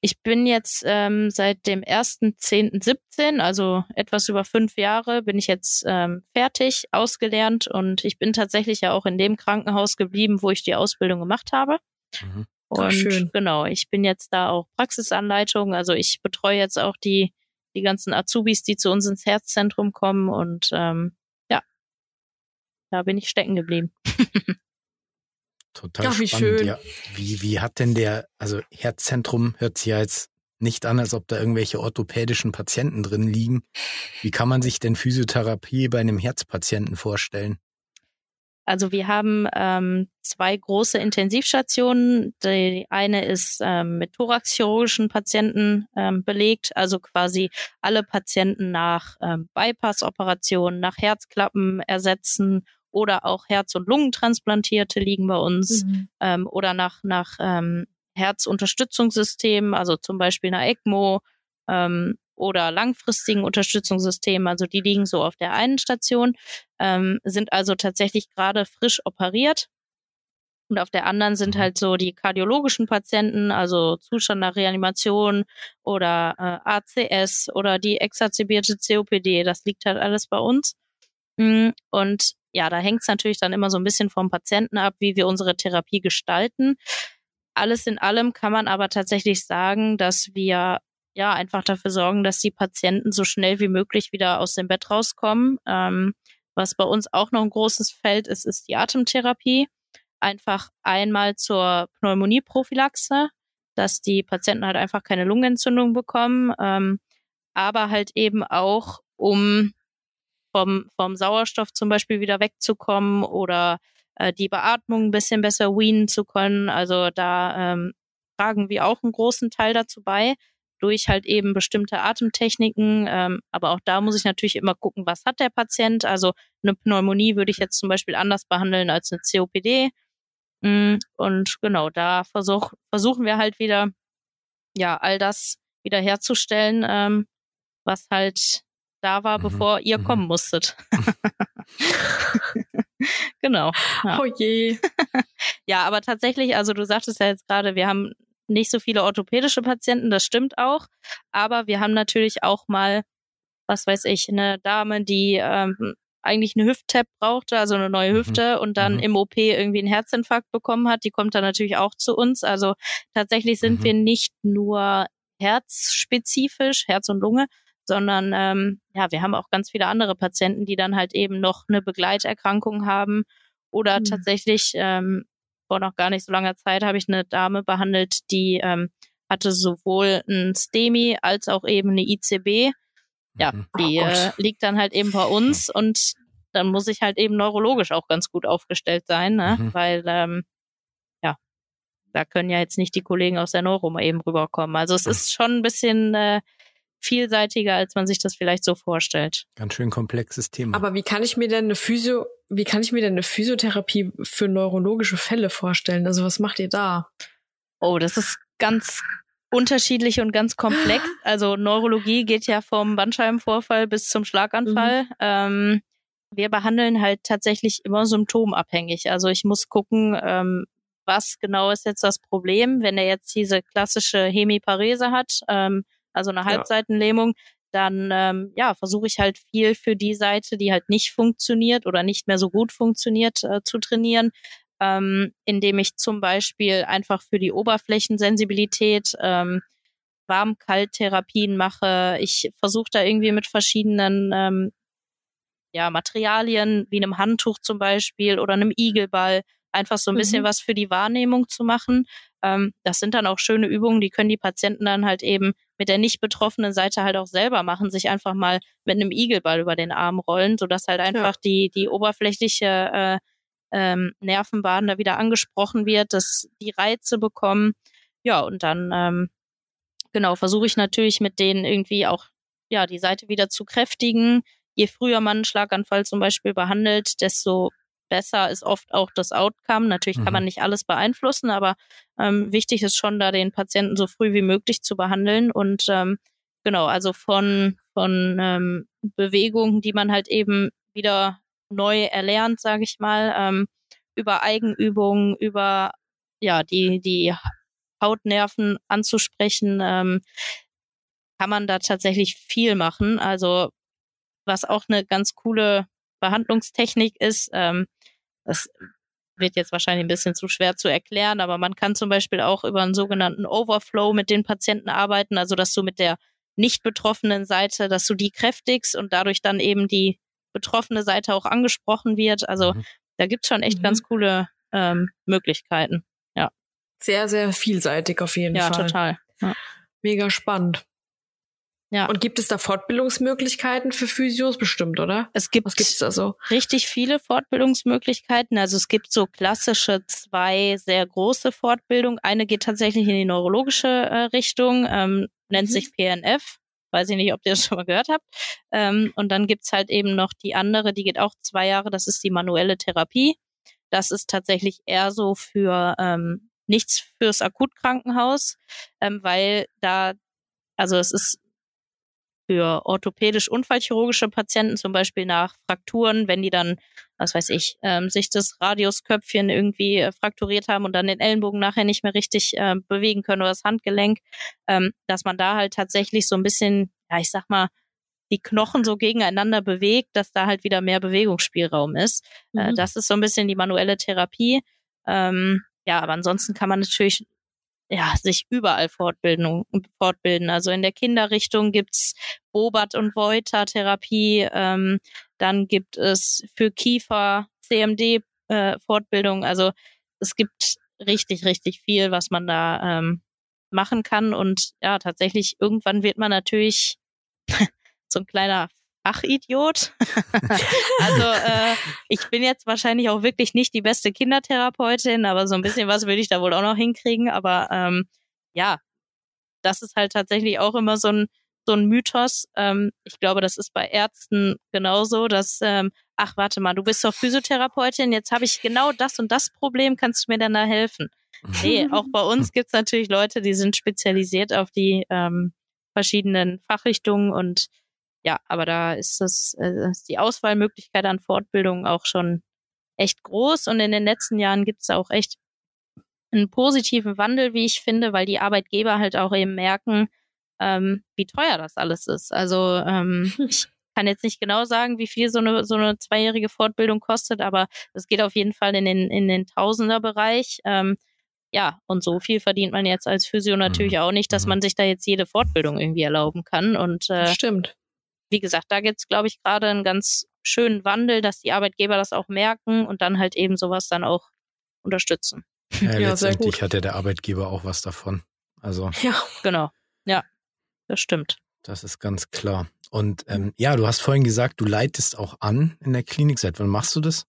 Ich bin jetzt ähm, seit dem 1.10.17, also etwas über fünf Jahre, bin ich jetzt ähm, fertig, ausgelernt und ich bin tatsächlich ja auch in dem Krankenhaus geblieben, wo ich die Ausbildung gemacht habe. Mhm. Und schön. genau, ich bin jetzt da auch Praxisanleitung, also ich betreue jetzt auch die, die ganzen Azubis, die zu uns ins Herzzentrum kommen und ähm, ja, da bin ich stecken geblieben. Total Ach, wie spannend. Schön. Ja. Wie, wie hat denn der, also Herzzentrum hört sich ja jetzt nicht an, als ob da irgendwelche orthopädischen Patienten drin liegen. Wie kann man sich denn Physiotherapie bei einem Herzpatienten vorstellen? Also wir haben ähm, zwei große Intensivstationen. Die eine ist ähm, mit thoraxchirurgischen Patienten ähm, belegt, also quasi alle Patienten nach ähm, Bypass-Operationen, nach Herzklappen ersetzen oder auch Herz- und Lungentransplantierte liegen bei uns mhm. ähm, oder nach, nach ähm, Herzunterstützungssystemen, also zum Beispiel einer ECMO ähm, oder langfristigen Unterstützungssystemen, also die liegen so auf der einen Station, ähm, sind also tatsächlich gerade frisch operiert. Und auf der anderen sind mhm. halt so die kardiologischen Patienten, also Zustand nach Reanimation oder äh, ACS oder die exacerbierte COPD. Das liegt halt alles bei uns. Mm, und ja, da hängt es natürlich dann immer so ein bisschen vom Patienten ab, wie wir unsere Therapie gestalten. Alles in allem kann man aber tatsächlich sagen, dass wir ja einfach dafür sorgen, dass die Patienten so schnell wie möglich wieder aus dem Bett rauskommen. Ähm, was bei uns auch noch ein großes Feld ist, ist die Atemtherapie. Einfach einmal zur Pneumonieprophylaxe, dass die Patienten halt einfach keine Lungenentzündung bekommen, ähm, aber halt eben auch, um vom, vom Sauerstoff zum Beispiel wieder wegzukommen oder äh, die Beatmung ein bisschen besser weanen zu können. Also da ähm, tragen wir auch einen großen Teil dazu bei durch halt eben bestimmte Atemtechniken. Ähm, aber auch da muss ich natürlich immer gucken, was hat der Patient. Also eine Pneumonie würde ich jetzt zum Beispiel anders behandeln als eine COPD. Mm, und genau, da versuch, versuchen wir halt wieder, ja, all das wieder herzustellen, ähm, was halt da war, mhm. bevor ihr mhm. kommen musstet. genau. Ja. Oh je. ja, aber tatsächlich, also du sagtest ja jetzt gerade, wir haben nicht so viele orthopädische Patienten, das stimmt auch. Aber wir haben natürlich auch mal, was weiß ich, eine Dame, die ähm, eigentlich eine Hüft-Tap brauchte, also eine neue mhm. Hüfte mhm. und dann mhm. im OP irgendwie einen Herzinfarkt bekommen hat, die kommt dann natürlich auch zu uns. Also tatsächlich sind mhm. wir nicht nur herzspezifisch, Herz und Lunge, sondern ähm, ja, wir haben auch ganz viele andere Patienten, die dann halt eben noch eine Begleiterkrankung haben oder mhm. tatsächlich ähm, vor noch gar nicht so langer Zeit habe ich eine Dame behandelt, die ähm, hatte sowohl ein STEMI als auch eben eine ICB. Ja, mhm. die oh äh, liegt dann halt eben bei uns und dann muss ich halt eben neurologisch auch ganz gut aufgestellt sein, ne? Mhm. weil ähm, ja, da können ja jetzt nicht die Kollegen aus der Neuro mal eben rüberkommen. Also es ist schon ein bisschen äh, vielseitiger, als man sich das vielleicht so vorstellt. Ganz schön komplexes Thema. Aber wie kann ich mir denn eine Physio, wie kann ich mir denn eine Physiotherapie für neurologische Fälle vorstellen? Also was macht ihr da? Oh, das ist ganz unterschiedlich und ganz komplex. Also Neurologie geht ja vom Bandscheibenvorfall bis zum Schlaganfall. Mhm. Ähm, wir behandeln halt tatsächlich immer symptomabhängig. Also ich muss gucken, ähm, was genau ist jetzt das Problem, wenn er jetzt diese klassische Hemiparese hat, ähm, also eine Halbseitenlähmung, dann ähm, ja versuche ich halt viel für die Seite, die halt nicht funktioniert oder nicht mehr so gut funktioniert, äh, zu trainieren, ähm, indem ich zum Beispiel einfach für die Oberflächensensibilität ähm, Warm-Kalt-Therapien mache. Ich versuche da irgendwie mit verschiedenen ähm, ja, Materialien wie einem Handtuch zum Beispiel oder einem Igelball einfach so ein bisschen mhm. was für die Wahrnehmung zu machen. Ähm, das sind dann auch schöne Übungen, die können die Patienten dann halt eben mit der nicht betroffenen Seite halt auch selber machen, sich einfach mal mit einem Igelball über den Arm rollen, sodass halt einfach ja. die, die oberflächliche äh, ähm, Nervenbahn da wieder angesprochen wird, dass die Reize bekommen. Ja, und dann ähm, genau versuche ich natürlich mit denen irgendwie auch ja die Seite wieder zu kräftigen, je früher man einen Schlaganfall zum Beispiel behandelt, desto besser ist oft auch das Outcome. Natürlich mhm. kann man nicht alles beeinflussen, aber ähm, wichtig ist schon, da den Patienten so früh wie möglich zu behandeln. Und ähm, genau, also von, von ähm, Bewegungen, die man halt eben wieder neu erlernt, sage ich mal, ähm, über Eigenübungen, über ja die die Hautnerven anzusprechen, ähm, kann man da tatsächlich viel machen. Also was auch eine ganz coole Behandlungstechnik ist. Ähm, das wird jetzt wahrscheinlich ein bisschen zu schwer zu erklären, aber man kann zum Beispiel auch über einen sogenannten Overflow mit den Patienten arbeiten, also dass du mit der nicht betroffenen Seite, dass du die kräftigst und dadurch dann eben die betroffene Seite auch angesprochen wird. Also mhm. da gibt's schon echt mhm. ganz coole ähm, Möglichkeiten. Ja. Sehr, sehr vielseitig auf jeden ja, Fall. Ja, total. Ja. Mega spannend. Ja. Und gibt es da Fortbildungsmöglichkeiten für Physios bestimmt, oder? Es gibt Was gibt's da so? richtig viele Fortbildungsmöglichkeiten. Also es gibt so klassische zwei sehr große Fortbildungen. Eine geht tatsächlich in die neurologische äh, Richtung, ähm, nennt mhm. sich PNF. Weiß ich nicht, ob ihr das schon mal gehört habt. Ähm, und dann gibt's halt eben noch die andere, die geht auch zwei Jahre. Das ist die manuelle Therapie. Das ist tatsächlich eher so für ähm, nichts fürs Akutkrankenhaus, ähm, weil da also es ist für orthopädisch unfallchirurgische Patienten, zum Beispiel nach Frakturen, wenn die dann, was weiß ich, ähm, sich das Radiusköpfchen irgendwie äh, frakturiert haben und dann den Ellenbogen nachher nicht mehr richtig äh, bewegen können oder das Handgelenk, ähm, dass man da halt tatsächlich so ein bisschen, ja, ich sag mal, die Knochen so gegeneinander bewegt, dass da halt wieder mehr Bewegungsspielraum ist. Äh, mhm. Äh, das ist so ein bisschen die manuelle Therapie. Ähm, ja, aber ansonsten kann man natürlich ja, sich überall fortbilden, fortbilden. Also in der Kinderrichtung gibt's Bobat und Voiter Therapie, ähm, dann gibt es für Kiefer CMD äh, Fortbildung. Also es gibt richtig, richtig viel, was man da ähm, machen kann. Und ja, tatsächlich, irgendwann wird man natürlich so ein kleiner Fachidiot. also äh, ich bin jetzt wahrscheinlich auch wirklich nicht die beste Kindertherapeutin, aber so ein bisschen was würde ich da wohl auch noch hinkriegen. Aber ähm, ja, das ist halt tatsächlich auch immer so ein so ein Mythos. Ähm, ich glaube, das ist bei Ärzten genauso, dass ähm, ach warte mal, du bist doch Physiotherapeutin, jetzt habe ich genau das und das Problem, kannst du mir dann da helfen? Nee, auch bei uns gibt's natürlich Leute, die sind spezialisiert auf die ähm, verschiedenen Fachrichtungen und ja, aber da ist das äh, ist die Auswahlmöglichkeit an Fortbildungen auch schon echt groß und in den letzten Jahren gibt es auch echt einen positiven Wandel, wie ich finde, weil die Arbeitgeber halt auch eben merken, ähm, wie teuer das alles ist. Also ähm, ich kann jetzt nicht genau sagen, wie viel so eine so eine zweijährige Fortbildung kostet, aber es geht auf jeden Fall in den in den Tausenderbereich. Ähm, ja, und so viel verdient man jetzt als Physio natürlich mhm. auch nicht, dass mhm. man sich da jetzt jede Fortbildung irgendwie erlauben kann. Und äh, stimmt wie gesagt, da gibt es, glaube ich, gerade einen ganz schönen Wandel, dass die Arbeitgeber das auch merken und dann halt eben sowas dann auch unterstützen. Ja, ja letztendlich hat ja der Arbeitgeber auch was davon. Also. Ja, genau. Ja, das stimmt. Das ist ganz klar. Und ähm, ja, du hast vorhin gesagt, du leitest auch an in der Klinik. Seit wann machst du das?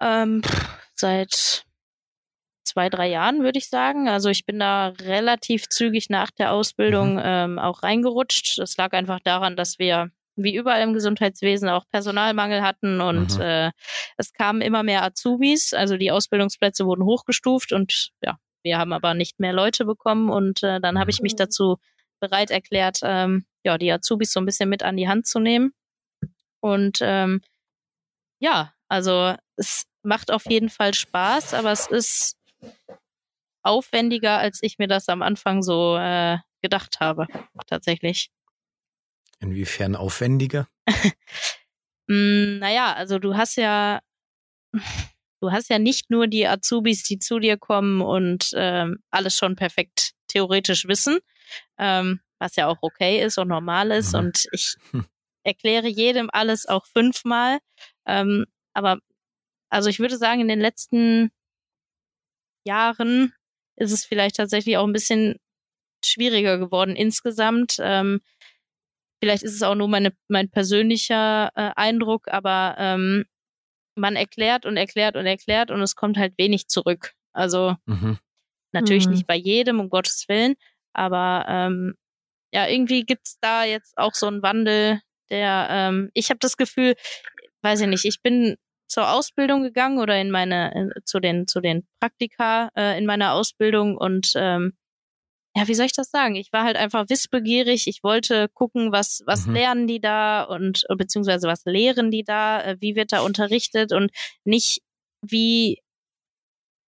Ähm, seit zwei, drei Jahren, würde ich sagen. Also ich bin da relativ zügig nach der Ausbildung mhm. ähm, auch reingerutscht. Das lag einfach daran, dass wir wie überall im Gesundheitswesen auch Personalmangel hatten und mhm. äh, es kamen immer mehr Azubis, also die Ausbildungsplätze wurden hochgestuft und ja, wir haben aber nicht mehr Leute bekommen und äh, dann habe ich mich mhm. dazu bereit erklärt, ähm, ja, die Azubis so ein bisschen mit an die Hand zu nehmen. Und ähm, ja, also es macht auf jeden Fall Spaß, aber es ist aufwendiger, als ich mir das am Anfang so äh, gedacht habe, tatsächlich. Inwiefern aufwendiger? mm, naja, also du hast ja, du hast ja nicht nur die Azubis, die zu dir kommen und ähm, alles schon perfekt theoretisch wissen, ähm, was ja auch okay ist und normal ist. Mhm. Und ich hm. erkläre jedem alles auch fünfmal. Ähm, aber also ich würde sagen, in den letzten Jahren ist es vielleicht tatsächlich auch ein bisschen schwieriger geworden insgesamt. Ähm, vielleicht ist es auch nur meine, mein persönlicher äh, Eindruck, aber ähm, man erklärt und erklärt und erklärt und es kommt halt wenig zurück. Also mhm. natürlich mhm. nicht bei jedem, um Gottes Willen, aber ähm, ja, irgendwie gibt's da jetzt auch so einen Wandel, der ähm, ich habe das Gefühl, weiß ich nicht, ich bin zur Ausbildung gegangen oder in meine in, zu den zu den Praktika äh, in meiner Ausbildung und ähm, ja, wie soll ich das sagen? Ich war halt einfach wissbegierig. Ich wollte gucken, was, was mhm. lernen die da und beziehungsweise was lehren die da, äh, wie wird da unterrichtet und nicht, wie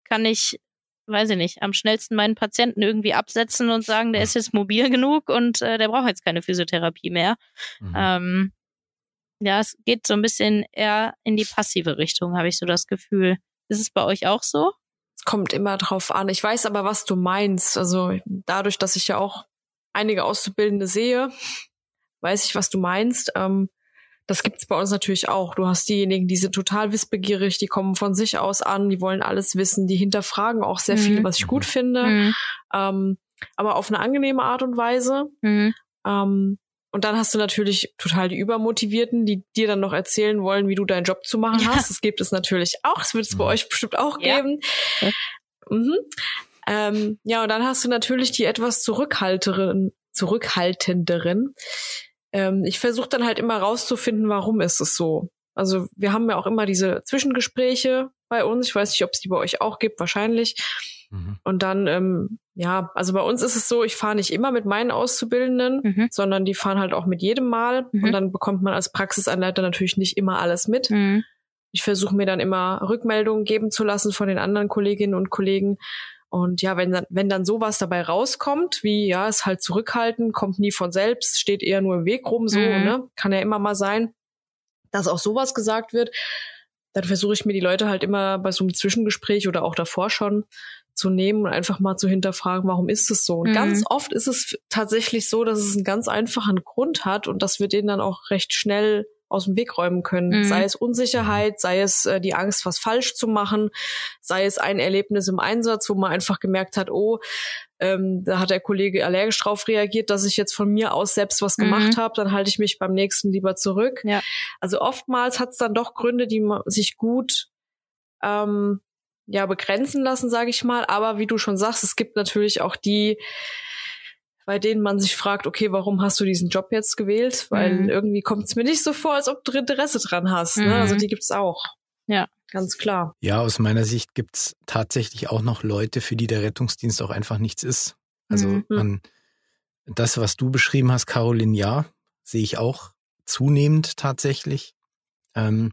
kann ich, weiß ich nicht, am schnellsten meinen Patienten irgendwie absetzen und sagen, der ist jetzt mobil genug und äh, der braucht jetzt keine Physiotherapie mehr. Mhm. Ähm, ja, es geht so ein bisschen eher in die passive Richtung, habe ich so das Gefühl. Ist es bei euch auch so? kommt immer drauf an. Ich weiß aber, was du meinst. Also dadurch, dass ich ja auch einige Auszubildende sehe, weiß ich, was du meinst. Ähm, das gibt's bei uns natürlich auch. Du hast diejenigen, die sind total wissbegierig, die kommen von sich aus an, die wollen alles wissen, die hinterfragen auch sehr mhm. viel, was ich gut finde, mhm. ähm, aber auf eine angenehme Art und Weise. Mhm. Ähm, und dann hast du natürlich total die Übermotivierten, die dir dann noch erzählen wollen, wie du deinen Job zu machen ja. hast. Das gibt es natürlich auch. Das wird es bei mhm. euch bestimmt auch ja. geben. Ja. Mhm. Ähm, ja, und dann hast du natürlich die etwas zurückhalteren, zurückhaltenderen. Ähm, ich versuche dann halt immer rauszufinden, warum ist es so. Also wir haben ja auch immer diese Zwischengespräche bei uns. Ich weiß nicht, ob es die bei euch auch gibt, wahrscheinlich. Mhm. Und dann, ähm, ja, also bei uns ist es so, ich fahre nicht immer mit meinen Auszubildenden, mhm. sondern die fahren halt auch mit jedem Mal. Mhm. Und dann bekommt man als Praxisanleiter natürlich nicht immer alles mit. Mhm. Ich versuche mir dann immer Rückmeldungen geben zu lassen von den anderen Kolleginnen und Kollegen. Und ja, wenn dann, wenn dann sowas dabei rauskommt, wie ja, es halt zurückhalten, kommt nie von selbst, steht eher nur im Weg rum, so, mhm. ne? Kann ja immer mal sein, dass auch sowas gesagt wird, dann versuche ich mir die Leute halt immer bei so einem Zwischengespräch oder auch davor schon zu nehmen und einfach mal zu hinterfragen, warum ist es so? Und mhm. ganz oft ist es tatsächlich so, dass es einen ganz einfachen Grund hat und dass wir den dann auch recht schnell aus dem Weg räumen können. Mhm. Sei es Unsicherheit, sei es äh, die Angst, was falsch zu machen, sei es ein Erlebnis im Einsatz, wo man einfach gemerkt hat, oh, ähm, da hat der Kollege allergisch drauf reagiert, dass ich jetzt von mir aus selbst was mhm. gemacht habe, dann halte ich mich beim nächsten lieber zurück. Ja. Also oftmals hat es dann doch Gründe, die man sich gut ähm, ja begrenzen lassen, sage ich mal. Aber wie du schon sagst, es gibt natürlich auch die, bei denen man sich fragt, okay, warum hast du diesen Job jetzt gewählt? Weil mhm. irgendwie kommt es mir nicht so vor, als ob du Interesse dran hast. Mhm. Ne? Also mhm. die gibt's auch. Ja. Ganz klar. Ja, aus meiner Sicht gibt's tatsächlich auch noch Leute, für die der Rettungsdienst auch einfach nichts ist. Also mhm. man, das, was du beschrieben hast, Caroline, ja, sehe ich auch zunehmend tatsächlich. Ähm,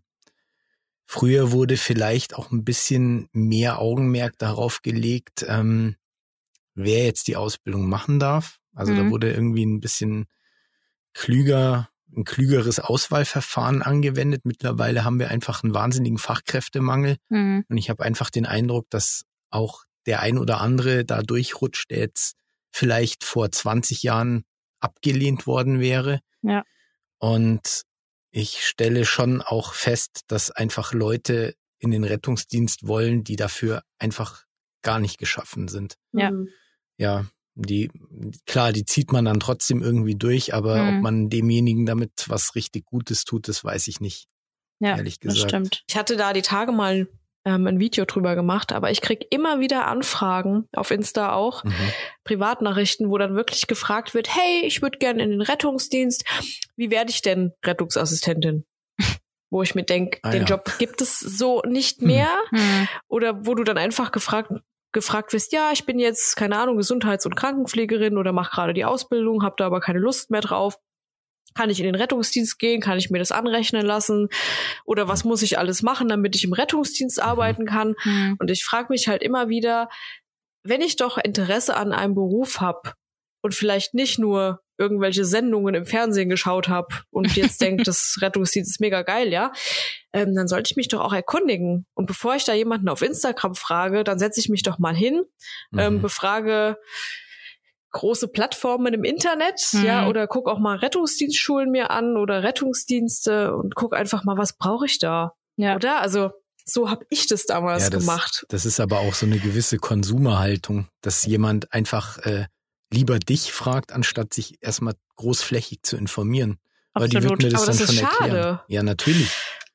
Früher wurde vielleicht auch ein bisschen mehr Augenmerk darauf gelegt, ähm, wer jetzt die Ausbildung machen darf. Also mhm. da wurde irgendwie ein bisschen klüger, ein klügeres Auswahlverfahren angewendet. Mittlerweile haben wir einfach einen wahnsinnigen Fachkräftemangel. Mhm. Und ich habe einfach den Eindruck, dass auch der ein oder andere da durchrutscht, der jetzt vielleicht vor 20 Jahren abgelehnt worden wäre. Ja. Und ich stelle schon auch fest, dass einfach Leute in den Rettungsdienst wollen, die dafür einfach gar nicht geschaffen sind. Ja. Mhm. Ja, die, klar, die zieht man dann trotzdem irgendwie durch, aber mhm. ob man demjenigen damit was richtig Gutes tut, das weiß ich nicht. Ja, ehrlich gesagt. Das stimmt. Ich hatte da die Tage mal ähm, ein Video drüber gemacht, aber ich krieg immer wieder Anfragen auf Insta auch, mhm. Privatnachrichten, wo dann wirklich gefragt wird, hey, ich würde gerne in den Rettungsdienst, wie werde ich denn Rettungsassistentin? wo ich mir denke, ah, den ja. Job gibt es so nicht mehr. Mhm. Oder wo du dann einfach gefragt gefragt wirst, ja, ich bin jetzt, keine Ahnung, Gesundheits- und Krankenpflegerin oder mache gerade die Ausbildung, habe da aber keine Lust mehr drauf. Kann ich in den Rettungsdienst gehen? Kann ich mir das anrechnen lassen? Oder was muss ich alles machen, damit ich im Rettungsdienst mhm. arbeiten kann? Mhm. Und ich frage mich halt immer wieder, wenn ich doch Interesse an einem Beruf habe und vielleicht nicht nur irgendwelche Sendungen im Fernsehen geschaut habe und jetzt denkt, das Rettungsdienst ist mega geil, ja, ähm, dann sollte ich mich doch auch erkundigen. Und bevor ich da jemanden auf Instagram frage, dann setze ich mich doch mal hin, ähm, mhm. ähm, befrage große Plattformen im Internet, mhm. ja, oder guck auch mal Rettungsdienstschulen mir an oder Rettungsdienste und guck einfach mal, was brauche ich da. Ja. Oder? Also so habe ich das damals ja, das, gemacht. Das ist aber auch so eine gewisse Konsumerhaltung, dass jemand einfach äh, lieber dich fragt, anstatt sich erstmal großflächig zu informieren. Absolut. Weil die wird mir das aber dann das schon schade. erklären. Ja, natürlich.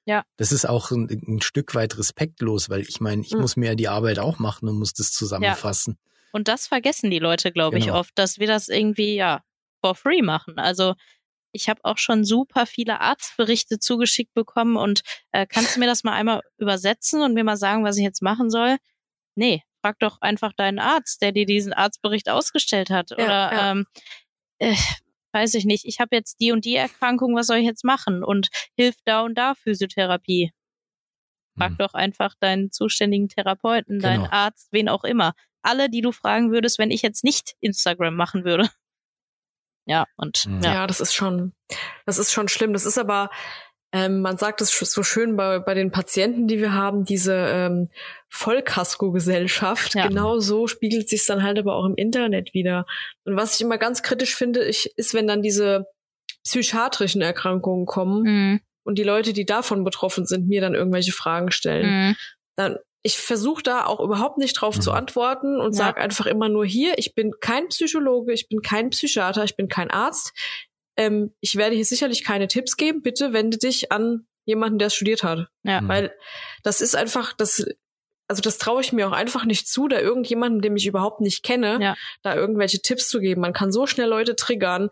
Ja. Das ist auch ein, ein Stück weit respektlos, weil ich meine, ich mhm. muss mir ja die Arbeit auch machen und muss das zusammenfassen. Ja. Und das vergessen die Leute, glaube genau. ich, oft, dass wir das irgendwie, ja, for free machen. Also ich habe auch schon super viele Arztberichte zugeschickt bekommen und äh, kannst du mir das mal einmal übersetzen und mir mal sagen, was ich jetzt machen soll? Nee, frag doch einfach deinen Arzt, der dir diesen Arztbericht ausgestellt hat. Ja, Oder ja. Ähm, äh, weiß ich nicht, ich habe jetzt die und die Erkrankung, was soll ich jetzt machen? Und hilft da und da Physiotherapie. Frag hm. doch einfach deinen zuständigen Therapeuten, genau. deinen Arzt, wen auch immer. Alle, die du fragen würdest, wenn ich jetzt nicht Instagram machen würde. Ja, und mhm. ja. ja, das ist schon, das ist schon schlimm. Das ist aber, ähm, man sagt es so schön bei, bei den Patienten, die wir haben, diese ähm, Vollkasko-Gesellschaft. Ja. Genau so spiegelt sich dann halt aber auch im Internet wieder. Und was ich immer ganz kritisch finde, ich, ist, wenn dann diese psychiatrischen Erkrankungen kommen mhm. und die Leute, die davon betroffen sind, mir dann irgendwelche Fragen stellen. Mhm. Dann ich versuche da auch überhaupt nicht drauf mhm. zu antworten und ja. sage einfach immer nur hier, ich bin kein Psychologe, ich bin kein Psychiater, ich bin kein Arzt. Ähm, ich werde hier sicherlich keine Tipps geben. Bitte wende dich an jemanden, der es studiert hat. Ja. Mhm. Weil das ist einfach, das, also das traue ich mir auch einfach nicht zu, da irgendjemanden, den ich überhaupt nicht kenne, ja. da irgendwelche Tipps zu geben. Man kann so schnell Leute triggern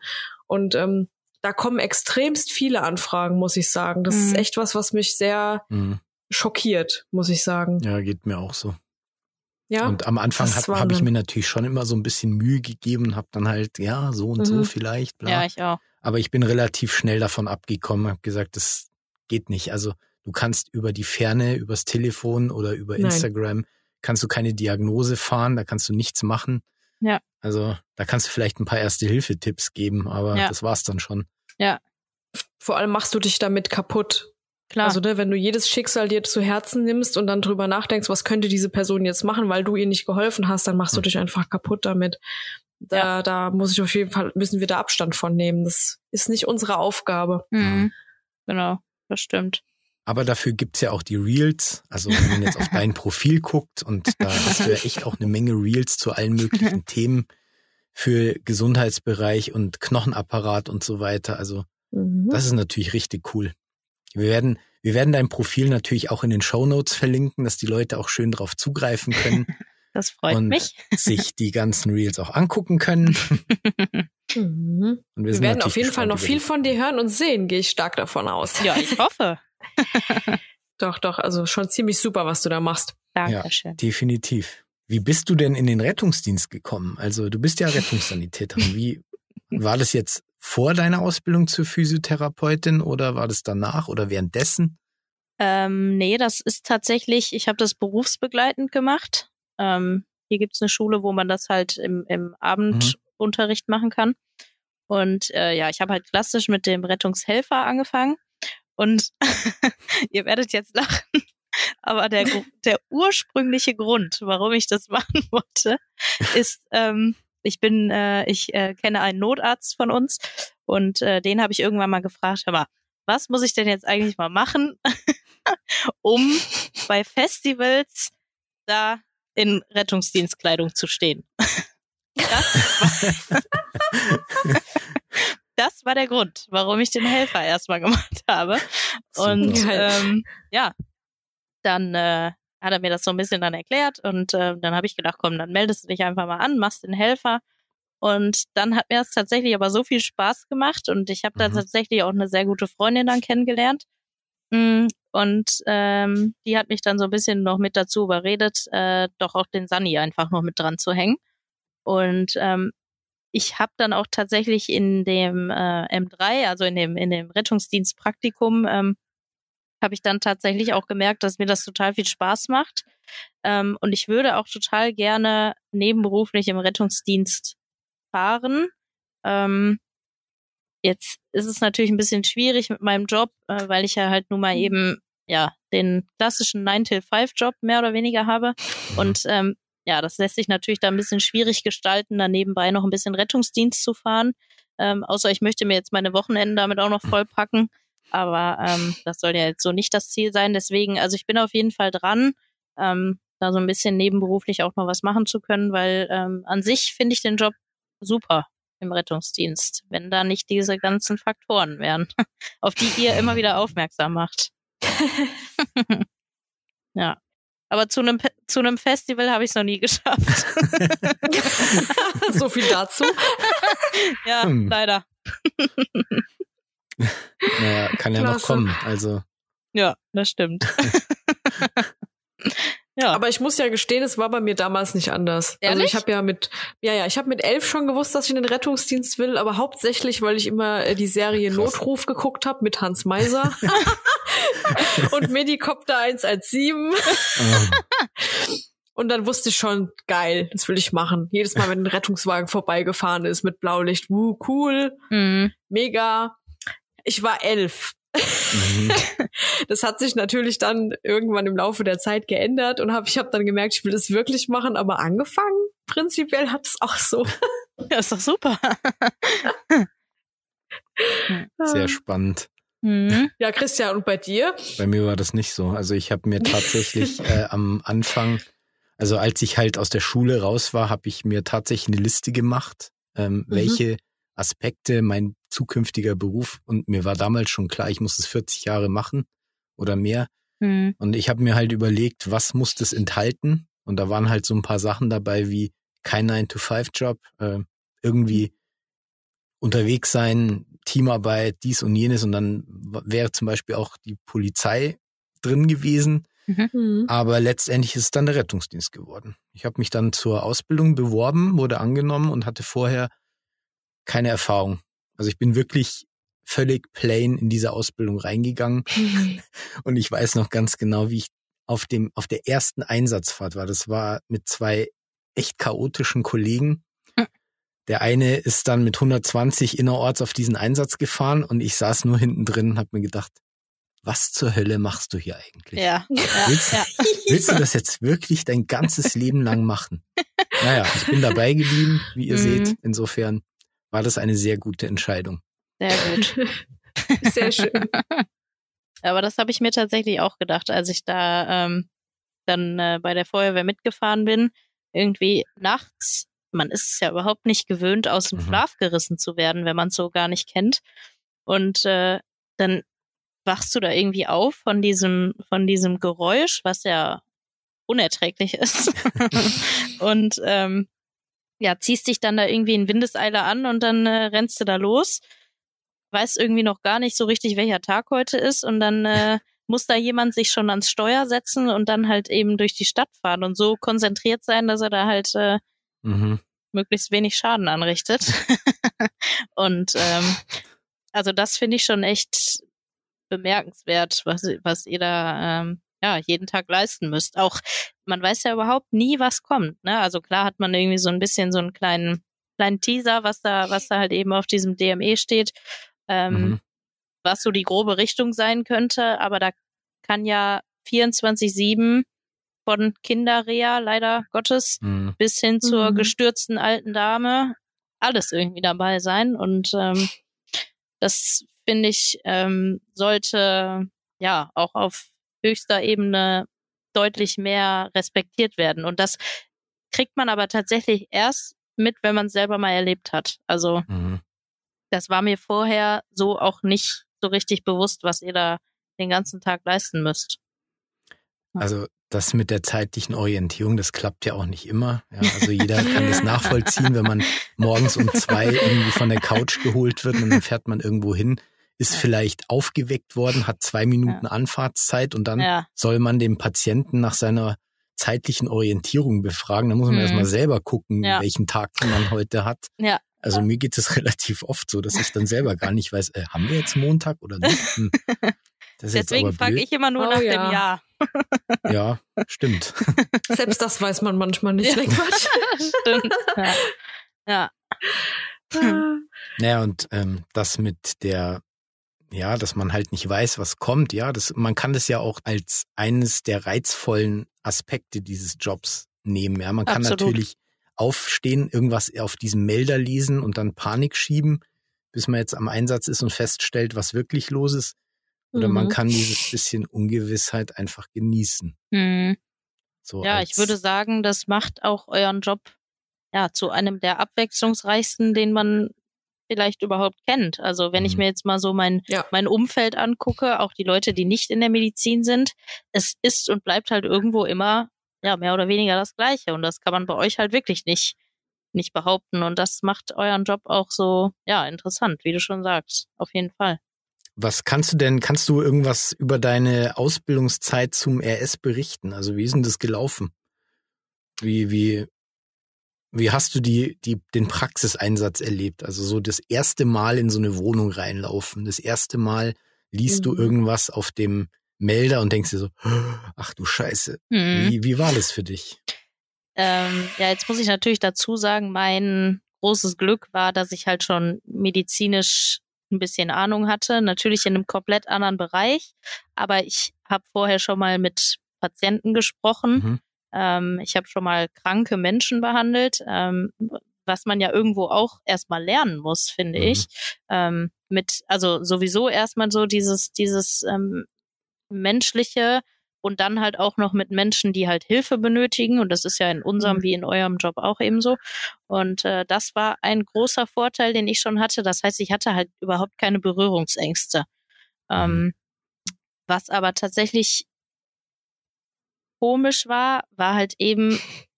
und ähm, da kommen extremst viele Anfragen, muss ich sagen. Das mhm. ist echt was, was mich sehr mhm schockiert, muss ich sagen. Ja, geht mir auch so. Ja. Und am Anfang habe hab ich mir natürlich schon immer so ein bisschen Mühe gegeben und habe dann halt, ja, so und mhm. so vielleicht. Bla. Ja, ich auch. Aber ich bin relativ schnell davon abgekommen, habe gesagt, das geht nicht. Also du kannst über die Ferne, übers Telefon oder über Nein. Instagram, kannst du keine Diagnose fahren, da kannst du nichts machen. Ja. Also da kannst du vielleicht ein paar Erste-Hilfe-Tipps geben, aber ja. das war's dann schon. Ja. Vor allem machst du dich damit kaputt. Klar. Also ne, wenn du jedes Schicksal dir zu Herzen nimmst und dann drüber nachdenkst, was könnte diese Person jetzt machen, weil du ihr nicht geholfen hast, dann machst du hm. dich einfach kaputt damit. Da, ja. da muss ich auf jeden Fall, müssen wir da Abstand von nehmen. Das ist nicht unsere Aufgabe. Mhm. Genau, das stimmt. Aber dafür gibt's ja auch die Reels. Also wenn man jetzt auf dein Profil guckt und da hast du ja echt auch eine Menge Reels zu allen möglichen Themen für Gesundheitsbereich und Knochenapparat und so weiter. Also mhm. das ist natürlich richtig cool. Wir werden, wir werden dein Profil natürlich auch in den Show Notes verlinken, dass die Leute auch schön drauf zugreifen können. Das freut und mich. sich die ganzen Reels auch angucken können. Mhm. Und wir, wir werden auf jeden Fall noch viel von dir hören und sehen, gehe ich stark davon aus. Ja, ich hoffe. doch, doch, also schon ziemlich super, was du da machst. Dankeschön. Ja, definitiv. Wie bist du denn in den Rettungsdienst gekommen? Also du bist ja Rettungssanitäterin. Wie war das jetzt vor deiner Ausbildung zur Physiotherapeutin oder war das danach oder währenddessen? Ähm, nee, das ist tatsächlich, ich habe das berufsbegleitend gemacht. Ähm, hier gibt's eine Schule, wo man das halt im, im Abendunterricht mhm. machen kann. Und äh, ja, ich habe halt klassisch mit dem Rettungshelfer angefangen. Und ihr werdet jetzt lachen, aber der, der ursprüngliche Grund, warum ich das machen wollte, ist, ähm, ich bin, äh, ich äh, kenne einen Notarzt von uns und äh, den habe ich irgendwann mal gefragt, hör mal, was muss ich denn jetzt eigentlich mal machen, um bei Festivals da in Rettungsdienstkleidung zu stehen? das, war, das war der Grund, warum ich den Helfer erstmal gemacht habe. Und ähm, ja, dann äh, hat er mir das so ein bisschen dann erklärt und äh, dann habe ich gedacht, komm, dann meldest du dich einfach mal an, machst den Helfer. Und dann hat mir das tatsächlich aber so viel Spaß gemacht und ich habe da mhm. tatsächlich auch eine sehr gute Freundin dann kennengelernt. Mm, und ähm, die hat mich dann so ein bisschen noch mit dazu überredet, äh, doch auch den Sunny einfach noch mit dran zu hängen. Und ähm, ich habe dann auch tatsächlich in dem äh, M3, also in dem, in dem Rettungsdienstpraktikum, ähm, habe ich dann tatsächlich auch gemerkt, dass mir das total viel Spaß macht. Ähm, und ich würde auch total gerne nebenberuflich im Rettungsdienst fahren. Ähm, jetzt ist es natürlich ein bisschen schwierig mit meinem Job, äh, weil ich ja halt nun mal eben ja den klassischen 9-till-5-Job mehr oder weniger habe. Mhm. Und ähm, ja, das lässt sich natürlich da ein bisschen schwierig gestalten, da nebenbei noch ein bisschen Rettungsdienst zu fahren. Ähm, außer ich möchte mir jetzt meine Wochenenden damit auch noch vollpacken. Aber ähm, das soll ja jetzt so nicht das Ziel sein. Deswegen, also ich bin auf jeden Fall dran, ähm, da so ein bisschen nebenberuflich auch noch was machen zu können, weil ähm, an sich finde ich den Job super im Rettungsdienst, wenn da nicht diese ganzen Faktoren wären, auf die ihr immer wieder aufmerksam macht. ja. Aber zu einem zu einem Festival habe ich es noch nie geschafft. so viel dazu. ja, hm. leider. naja, kann ja Klasse. noch kommen. Also. Ja, das stimmt. Ja. Aber ich muss ja gestehen, es war bei mir damals nicht anders. Ehrlich? Also ich habe ja mit, ja, ja, ich habe mit elf schon gewusst, dass ich in den Rettungsdienst will, aber hauptsächlich, weil ich immer äh, die Serie Krass. Notruf geguckt habe mit Hans Meiser und Medikopter 117. Und dann wusste ich schon, geil, das will ich machen. Jedes Mal, wenn ein Rettungswagen vorbeigefahren ist mit Blaulicht, wuh, cool, mhm. mega. Ich war elf. Mhm. Das hat sich natürlich dann irgendwann im Laufe der Zeit geändert und hab, ich habe dann gemerkt, ich will das wirklich machen, aber angefangen prinzipiell hat es auch so. Ja, ist doch super. Sehr spannend. Mhm. Ja, Christian, und bei dir? Bei mir war das nicht so. Also ich habe mir tatsächlich äh, am Anfang, also als ich halt aus der Schule raus war, habe ich mir tatsächlich eine Liste gemacht, ähm, mhm. welche Aspekte mein zukünftiger Beruf und mir war damals schon klar, ich muss es 40 Jahre machen oder mehr. Mhm. Und ich habe mir halt überlegt, was muss das enthalten? Und da waren halt so ein paar Sachen dabei wie kein 9-to-5-Job, äh, irgendwie unterwegs sein, Teamarbeit, dies und jenes. Und dann wäre zum Beispiel auch die Polizei drin gewesen. Mhm. mhm. Aber letztendlich ist es dann der Rettungsdienst geworden. Ich habe mich dann zur Ausbildung beworben, wurde angenommen und hatte vorher keine Erfahrung. Also ich bin wirklich völlig plain in diese Ausbildung reingegangen. Und ich weiß noch ganz genau, wie ich auf dem, auf der ersten Einsatzfahrt war. Das war mit zwei echt chaotischen Kollegen. Der eine ist dann mit 120 innerorts auf diesen Einsatz gefahren und ich saß nur hinten drin und habe mir gedacht, was zur Hölle machst du hier eigentlich? Ja. Willst, ja. willst du das jetzt wirklich dein ganzes Leben lang machen? Naja, ich bin dabei geblieben, wie ihr mhm. seht. Insofern war das eine sehr gute Entscheidung. Sehr gut. sehr schön. Aber das habe ich mir tatsächlich auch gedacht, als ich da ähm, dann äh, bei der Feuerwehr mitgefahren bin. Irgendwie nachts, man ist es ja überhaupt nicht gewöhnt, aus dem mhm. Schlaf gerissen zu werden, wenn man es so gar nicht kennt. Und äh, dann wachst du da irgendwie auf von diesem, von diesem Geräusch, was ja unerträglich ist. und ähm, ja, ziehst dich dann da irgendwie in Windeseile an und dann äh, rennst du da los. Weißt irgendwie noch gar nicht so richtig, welcher Tag heute ist und dann äh, muss da jemand sich schon ans Steuer setzen und dann halt eben durch die Stadt fahren und so konzentriert sein, dass er da halt äh, mhm. möglichst wenig Schaden anrichtet. und ähm, also das finde ich schon echt bemerkenswert, was, was ihr da ähm, ja, jeden Tag leisten müsst. Auch man weiß ja überhaupt nie, was kommt. Ne? Also klar hat man irgendwie so ein bisschen so einen kleinen, kleinen Teaser, was da, was da halt eben auf diesem DME steht, ähm, mhm. was so die grobe Richtung sein könnte, aber da kann ja 24-7 von Kinderrea, leider Gottes, mhm. bis hin zur mhm. gestürzten alten Dame alles irgendwie dabei sein. Und ähm, das finde ich, ähm, sollte ja auch auf höchster Ebene deutlich mehr respektiert werden. Und das kriegt man aber tatsächlich erst mit, wenn man es selber mal erlebt hat. Also mhm. das war mir vorher so auch nicht so richtig bewusst, was ihr da den ganzen Tag leisten müsst. Also das mit der zeitlichen Orientierung, das klappt ja auch nicht immer. Ja, also jeder kann das nachvollziehen, wenn man morgens um zwei irgendwie von der Couch geholt wird und dann fährt man irgendwo hin ist ja. vielleicht aufgeweckt worden, hat zwei Minuten ja. Anfahrtszeit und dann ja. soll man den Patienten nach seiner zeitlichen Orientierung befragen. Da muss man mhm. erstmal selber gucken, welchen Tag man heute hat. Ja. Also mir geht es relativ oft so, dass ich dann selber gar nicht weiß, äh, haben wir jetzt Montag oder nicht? Hm. Deswegen frage ich immer nur oh, nach ja. dem Jahr. Ja, stimmt. Selbst das weiß man manchmal nicht. Ja. stimmt. Ja. ja. Naja, und ähm, das mit der, ja, dass man halt nicht weiß, was kommt, ja, das, man kann das ja auch als eines der reizvollen Aspekte dieses Jobs nehmen. Ja, man kann Absolut. natürlich aufstehen, irgendwas auf diesem Melder lesen und dann Panik schieben, bis man jetzt am Einsatz ist und feststellt, was wirklich los ist. Oder mhm. man kann dieses bisschen Ungewissheit einfach genießen. Mhm. So ja, ich würde sagen, das macht auch euren Job ja zu einem der abwechslungsreichsten, den man vielleicht überhaupt kennt. Also wenn mhm. ich mir jetzt mal so mein, ja. mein Umfeld angucke, auch die Leute, die nicht in der Medizin sind, es ist und bleibt halt irgendwo immer ja mehr oder weniger das Gleiche. Und das kann man bei euch halt wirklich nicht, nicht behaupten. Und das macht euren Job auch so, ja, interessant, wie du schon sagst. Auf jeden Fall. Was kannst du denn, kannst du irgendwas über deine Ausbildungszeit zum RS berichten? Also wie ist denn das gelaufen? Wie, wie, wie hast du die, die, den Praxiseinsatz erlebt? Also so das erste Mal in so eine Wohnung reinlaufen, das erste Mal liest mhm. du irgendwas auf dem Melder und denkst dir so, ach du Scheiße. Mhm. Wie, wie war das für dich? Ähm, ja, jetzt muss ich natürlich dazu sagen, mein großes Glück war, dass ich halt schon medizinisch ein bisschen Ahnung hatte. Natürlich in einem komplett anderen Bereich, aber ich habe vorher schon mal mit Patienten gesprochen. Mhm. Ähm, ich habe schon mal kranke Menschen behandelt, ähm, was man ja irgendwo auch erstmal lernen muss, finde mhm. ich. Ähm, mit, also sowieso erstmal so dieses, dieses ähm, menschliche und dann halt auch noch mit Menschen, die halt Hilfe benötigen. Und das ist ja in unserem mhm. wie in eurem Job auch ebenso. Und äh, das war ein großer Vorteil, den ich schon hatte. Das heißt, ich hatte halt überhaupt keine Berührungsängste. Ähm, mhm. was aber tatsächlich komisch war, war halt eben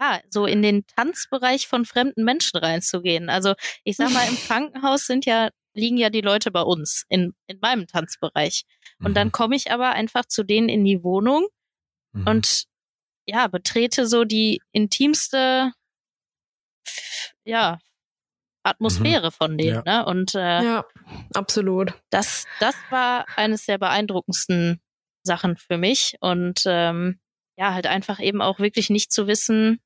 ja, so in den Tanzbereich von fremden Menschen reinzugehen. Also ich sag mal, im Krankenhaus sind ja liegen ja die Leute bei uns in, in meinem Tanzbereich. Und mhm. dann komme ich aber einfach zu denen in die Wohnung mhm. und ja, betrete so die intimste, ja, Atmosphäre mhm. von denen. Ja. Ne? Und äh, ja, absolut. Das, das war eines der beeindruckendsten Sachen für mich. Und ähm, ja, halt einfach eben auch wirklich nicht zu wissen,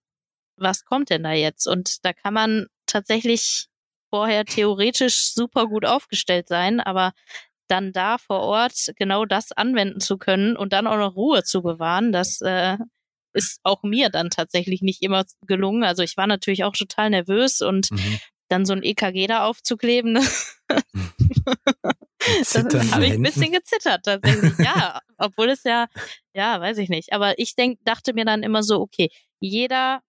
was kommt denn da jetzt? Und da kann man tatsächlich vorher theoretisch super gut aufgestellt sein, aber dann da vor Ort genau das anwenden zu können und dann auch noch Ruhe zu bewahren, das äh, ist auch mir dann tatsächlich nicht immer gelungen. Also ich war natürlich auch total nervös und mhm. dann so ein EKG da aufzukleben, ne? habe ich ein bisschen gezittert tatsächlich. Ja, obwohl es ja, ja, weiß ich nicht. Aber ich denk, dachte mir dann immer so, okay, jeder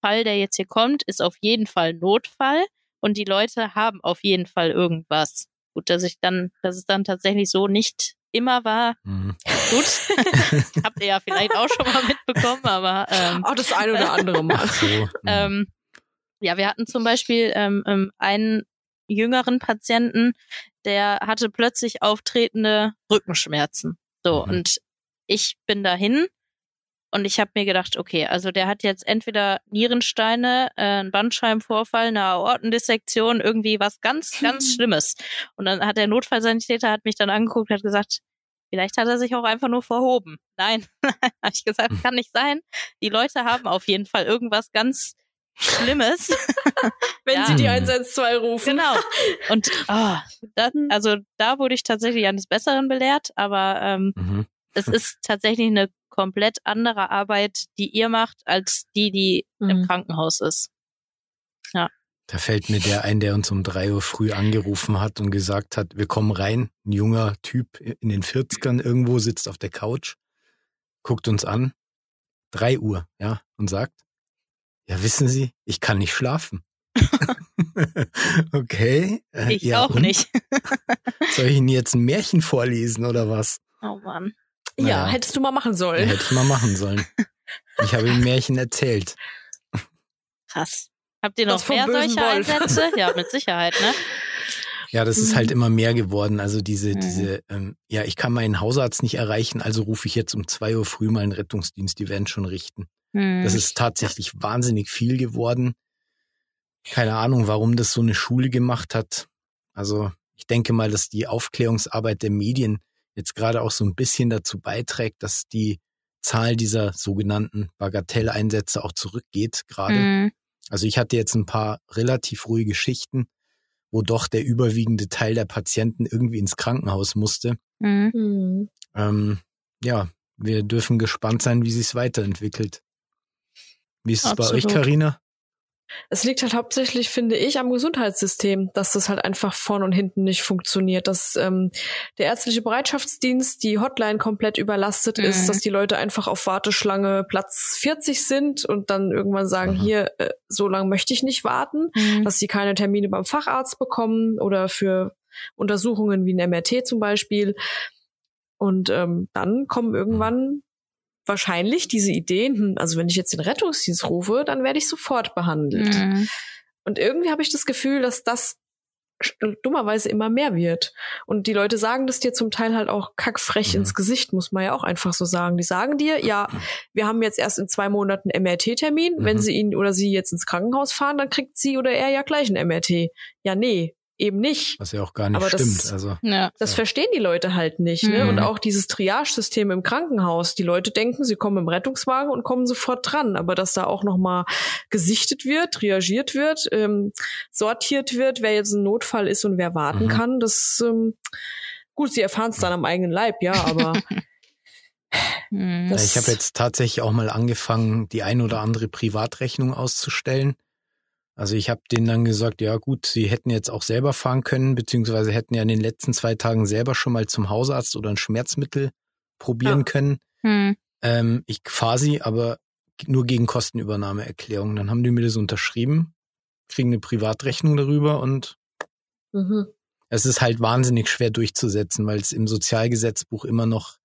Fall, der jetzt hier kommt, ist auf jeden Fall Notfall und die Leute haben auf jeden Fall irgendwas. Gut, dass ich dann, dass es dann tatsächlich so nicht immer war. Mhm. Gut. Habt ihr ja vielleicht auch schon mal mitbekommen, aber ähm, auch das eine oder andere Mal. So. Mhm. ähm, ja, wir hatten zum Beispiel ähm, ähm, einen jüngeren Patienten, der hatte plötzlich auftretende Rückenschmerzen. So, mhm. und ich bin dahin und ich habe mir gedacht, okay, also der hat jetzt entweder Nierensteine, äh, einen Bandscheibenvorfall, eine Aortendissektion, irgendwie was ganz, ganz Schlimmes. Und dann hat der Notfallsanitäter hat mich dann angeguckt und hat gesagt, vielleicht hat er sich auch einfach nur verhoben. Nein, habe ich gesagt, hm. kann nicht sein. Die Leute haben auf jeden Fall irgendwas ganz Schlimmes. Wenn ja. sie die 112 rufen. Genau. Und oh, das, also da wurde ich tatsächlich eines Besseren belehrt, aber ähm, mhm. es ist tatsächlich eine komplett andere Arbeit, die ihr macht, als die, die mhm. im Krankenhaus ist. Ja. Da fällt mir der ein, der uns um drei Uhr früh angerufen hat und gesagt hat, wir kommen rein. Ein junger Typ in den 40ern irgendwo sitzt auf der Couch, guckt uns an. Drei Uhr, ja, und sagt, ja, wissen Sie, ich kann nicht schlafen. okay. Äh, ich ja, auch und? nicht. Soll ich Ihnen jetzt ein Märchen vorlesen oder was? Oh Mann. Naja. Ja, hättest du mal machen sollen. Ja, hätte ich mal machen sollen. Ich habe ihm Märchen erzählt. Krass. Habt ihr noch mehr solche Wolf. Einsätze? Ja, mit Sicherheit, ne? Ja, das ist halt mhm. immer mehr geworden. Also diese, mhm. diese, ähm, ja, ich kann meinen Hausarzt nicht erreichen, also rufe ich jetzt um zwei Uhr früh mal einen Rettungsdienst, die werden schon richten. Das ist tatsächlich wahnsinnig viel geworden. keine Ahnung, warum das so eine Schule gemacht hat. Also ich denke mal, dass die Aufklärungsarbeit der Medien jetzt gerade auch so ein bisschen dazu beiträgt, dass die Zahl dieser sogenannten Bagatelleinsätze auch zurückgeht gerade. Mhm. Also ich hatte jetzt ein paar relativ ruhige Geschichten, wo doch der überwiegende Teil der Patienten irgendwie ins Krankenhaus musste. Mhm. Ähm, ja, wir dürfen gespannt sein, wie sich es weiterentwickelt. Wie ist es bei euch, Karina? Es liegt halt hauptsächlich, finde ich, am Gesundheitssystem, dass das halt einfach vorn und hinten nicht funktioniert, dass ähm, der ärztliche Bereitschaftsdienst die Hotline komplett überlastet mhm. ist, dass die Leute einfach auf Warteschlange Platz 40 sind und dann irgendwann sagen, mhm. hier, äh, so lange möchte ich nicht warten, mhm. dass sie keine Termine beim Facharzt bekommen oder für Untersuchungen wie ein MRT zum Beispiel. Und ähm, dann kommen irgendwann wahrscheinlich diese Ideen, hm, also wenn ich jetzt den Rettungsdienst rufe, dann werde ich sofort behandelt. Mhm. Und irgendwie habe ich das Gefühl, dass das dummerweise immer mehr wird. Und die Leute sagen das dir zum Teil halt auch kackfrech mhm. ins Gesicht, muss man ja auch einfach so sagen. Die sagen dir, ja, wir haben jetzt erst in zwei Monaten MRT-Termin. Mhm. Wenn sie ihn oder sie jetzt ins Krankenhaus fahren, dann kriegt sie oder er ja gleich ein MRT. Ja, nee, eben nicht. Was ja auch gar nicht Aber stimmt. Das, also, ja. das ja. verstehen die Leute halt nicht. Ne? Mhm. Und auch dieses Triage-System im Krankenhaus. Die Leute denken, sie kommen im Rettungswagen und kommen sofort dran. Aber dass da auch nochmal gesichtet wird, triagiert wird, ähm, sortiert wird, wer jetzt ein Notfall ist und wer warten mhm. kann, das ähm, gut, sie erfahren es dann am eigenen Leib, ja, aber mhm. ich habe jetzt tatsächlich auch mal angefangen, die ein oder andere Privatrechnung auszustellen. Also ich habe denen dann gesagt, ja gut, sie hätten jetzt auch selber fahren können, beziehungsweise hätten ja in den letzten zwei Tagen selber schon mal zum Hausarzt oder ein Schmerzmittel probieren ja. können. Hm. Ähm, ich fahre sie, aber nur gegen Kostenübernahmeerklärung. Dann haben die mir das unterschrieben, kriegen eine Privatrechnung darüber und mhm. es ist halt wahnsinnig schwer durchzusetzen, weil es im Sozialgesetzbuch immer noch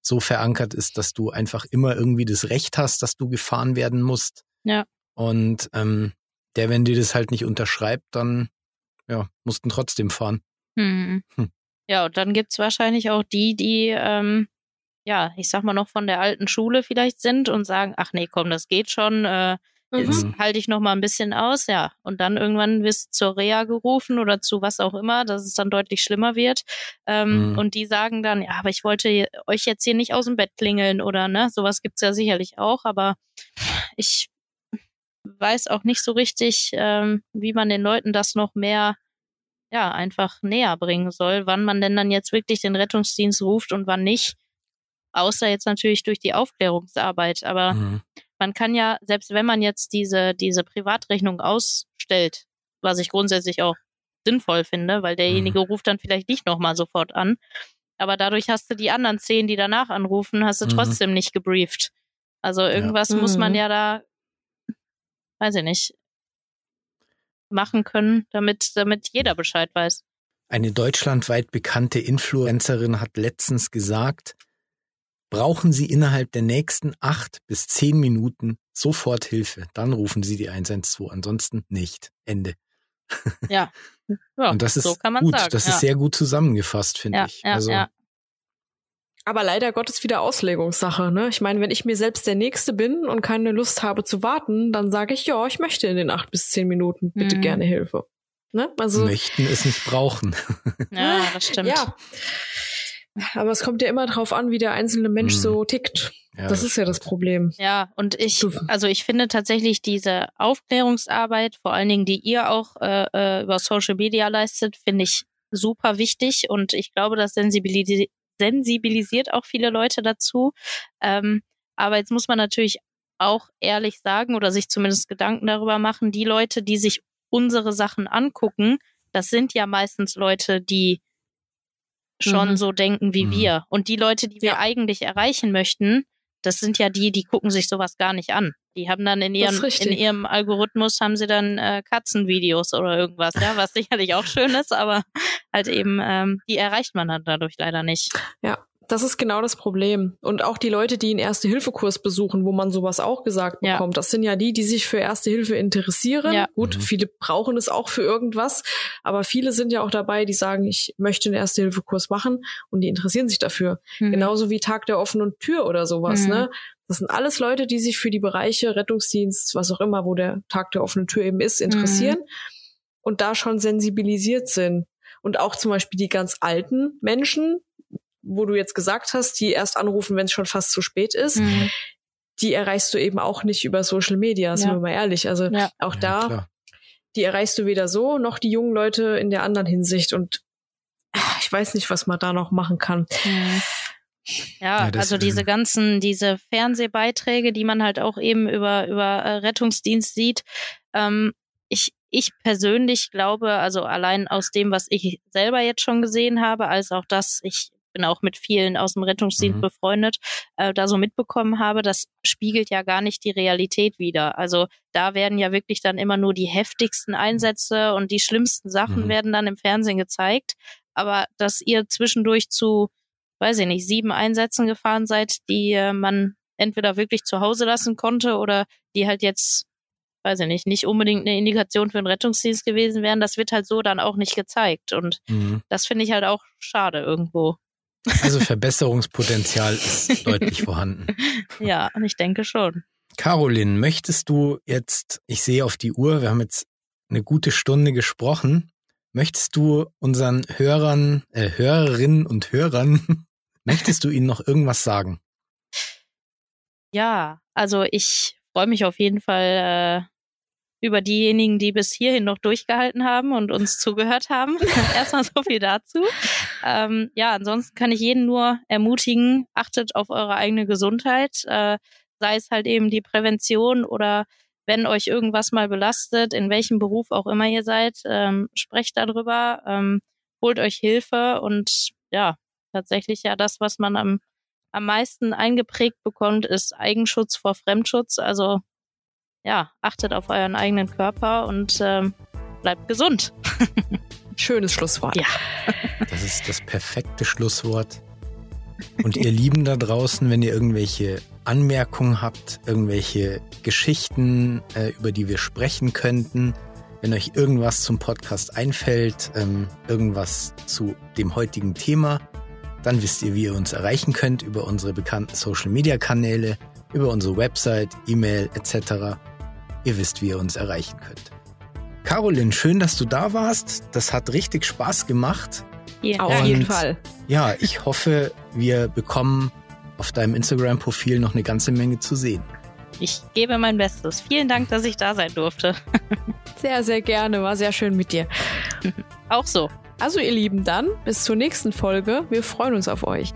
so verankert ist, dass du einfach immer irgendwie das Recht hast, dass du gefahren werden musst. Ja. Und ähm, der, wenn dir das halt nicht unterschreibt, dann ja, mussten trotzdem fahren. Hm. Hm. Ja, und dann gibt's wahrscheinlich auch die, die, ähm, ja, ich sag mal noch von der alten Schule vielleicht sind und sagen, ach nee, komm, das geht schon, äh, jetzt mhm. halte ich noch mal ein bisschen aus, ja. Und dann irgendwann wirst du zur Reha gerufen oder zu was auch immer, dass es dann deutlich schlimmer wird. Ähm, mhm. Und die sagen dann, ja, aber ich wollte euch jetzt hier nicht aus dem Bett klingeln oder ne, sowas gibt's ja sicherlich auch, aber ich weiß auch nicht so richtig, ähm, wie man den Leuten das noch mehr ja, einfach näher bringen soll, wann man denn dann jetzt wirklich den Rettungsdienst ruft und wann nicht. Außer jetzt natürlich durch die Aufklärungsarbeit. Aber mhm. man kann ja, selbst wenn man jetzt diese, diese Privatrechnung ausstellt, was ich grundsätzlich auch sinnvoll finde, weil derjenige mhm. ruft dann vielleicht nicht nochmal sofort an. Aber dadurch hast du die anderen zehn, die danach anrufen, hast du mhm. trotzdem nicht gebrieft. Also irgendwas ja. muss man mhm. ja da weiß ich nicht, machen können, damit, damit jeder Bescheid weiß. Eine deutschlandweit bekannte Influencerin hat letztens gesagt, brauchen Sie innerhalb der nächsten acht bis zehn Minuten sofort Hilfe. Dann rufen Sie die 112, ansonsten nicht. Ende. Ja. ja Und das ist so gut. Sagen. Das ja. ist sehr gut zusammengefasst, finde ja, ich. Ja, also, ja. Aber leider Gottes wieder Auslegungssache. Ne? Ich meine, wenn ich mir selbst der Nächste bin und keine Lust habe zu warten, dann sage ich, ja, ich möchte in den acht bis zehn Minuten bitte mhm. gerne Hilfe. Ne? Also, Möchten es nicht brauchen. Ja, das stimmt. Ja. Aber es kommt ja immer darauf an, wie der einzelne Mensch mhm. so tickt. Ja, das, das ist ja das Problem. Ja, und ich, also ich finde tatsächlich diese Aufklärungsarbeit, vor allen Dingen, die ihr auch äh, äh über Social Media leistet, finde ich super wichtig und ich glaube, das sensibilisiert sensibilisiert auch viele Leute dazu. Ähm, aber jetzt muss man natürlich auch ehrlich sagen oder sich zumindest Gedanken darüber machen, die Leute, die sich unsere Sachen angucken, das sind ja meistens Leute, die schon mhm. so denken wie mhm. wir. Und die Leute, die wir ja. eigentlich erreichen möchten, das sind ja die, die gucken sich sowas gar nicht an. Die haben dann in ihrem, in ihrem Algorithmus haben sie dann äh, Katzenvideos oder irgendwas, ja, was sicherlich auch schön ist, aber halt eben, ähm, die erreicht man dann dadurch leider nicht. Ja, das ist genau das Problem. Und auch die Leute, die einen Erste-Hilfe-Kurs besuchen, wo man sowas auch gesagt bekommt, ja. das sind ja die, die sich für Erste Hilfe interessieren. Ja. Gut, mhm. viele brauchen es auch für irgendwas, aber viele sind ja auch dabei, die sagen, ich möchte einen Erste-Hilfe-Kurs machen und die interessieren sich dafür. Mhm. Genauso wie Tag der offenen Tür oder sowas, mhm. ne? Das sind alles Leute, die sich für die Bereiche Rettungsdienst, was auch immer, wo der Tag der offenen Tür eben ist, interessieren mhm. und da schon sensibilisiert sind. Und auch zum Beispiel die ganz alten Menschen, wo du jetzt gesagt hast, die erst anrufen, wenn es schon fast zu spät ist, mhm. die erreichst du eben auch nicht über Social Media, ja. sind wir mal ehrlich. Also ja. auch ja, da, klar. die erreichst du weder so noch die jungen Leute in der anderen Hinsicht. Und ich weiß nicht, was man da noch machen kann. Mhm. Ja, ja also diese ganzen, diese Fernsehbeiträge, die man halt auch eben über, über äh, Rettungsdienst sieht. Ähm, ich, ich persönlich glaube, also allein aus dem, was ich selber jetzt schon gesehen habe, als auch das, ich bin auch mit vielen aus dem Rettungsdienst mhm. befreundet, äh, da so mitbekommen habe, das spiegelt ja gar nicht die Realität wider. Also da werden ja wirklich dann immer nur die heftigsten Einsätze und die schlimmsten Sachen mhm. werden dann im Fernsehen gezeigt. Aber dass ihr zwischendurch zu weiß ich nicht, sieben Einsätzen gefahren seid, die äh, man entweder wirklich zu Hause lassen konnte oder die halt jetzt, weiß ich nicht, nicht unbedingt eine Indikation für einen Rettungsdienst gewesen wären, das wird halt so dann auch nicht gezeigt. Und mhm. das finde ich halt auch schade irgendwo. Also Verbesserungspotenzial ist deutlich vorhanden. Ja, ich denke schon. Caroline, möchtest du jetzt, ich sehe auf die Uhr, wir haben jetzt eine gute Stunde gesprochen. Möchtest du unseren Hörern, äh, Hörerinnen und Hörern, möchtest du ihnen noch irgendwas sagen? Ja, also ich freue mich auf jeden Fall äh, über diejenigen, die bis hierhin noch durchgehalten haben und uns zugehört haben. Erstmal so viel dazu. Ähm, ja, ansonsten kann ich jeden nur ermutigen, achtet auf eure eigene Gesundheit, äh, sei es halt eben die Prävention oder wenn euch irgendwas mal belastet, in welchem Beruf auch immer ihr seid, ähm, sprecht darüber, ähm, holt euch Hilfe und ja, tatsächlich ja das, was man am, am meisten eingeprägt bekommt, ist Eigenschutz vor Fremdschutz. Also ja, achtet auf euren eigenen Körper und ähm, bleibt gesund. Schönes Schlusswort. Ja. Das ist das perfekte Schlusswort. Und ihr Lieben da draußen, wenn ihr irgendwelche Anmerkungen habt, irgendwelche Geschichten, äh, über die wir sprechen könnten, wenn euch irgendwas zum Podcast einfällt, ähm, irgendwas zu dem heutigen Thema, dann wisst ihr, wie ihr uns erreichen könnt über unsere bekannten Social-Media-Kanäle, über unsere Website, E-Mail etc. Ihr wisst, wie ihr uns erreichen könnt. Caroline, schön, dass du da warst. Das hat richtig Spaß gemacht. Ja, auf jeden Fall. Ja, ich hoffe, wir bekommen auf deinem Instagram-Profil noch eine ganze Menge zu sehen. Ich gebe mein Bestes. Vielen Dank, dass ich da sein durfte. Sehr, sehr gerne. War sehr schön mit dir. Auch so. Also ihr Lieben, dann bis zur nächsten Folge. Wir freuen uns auf euch.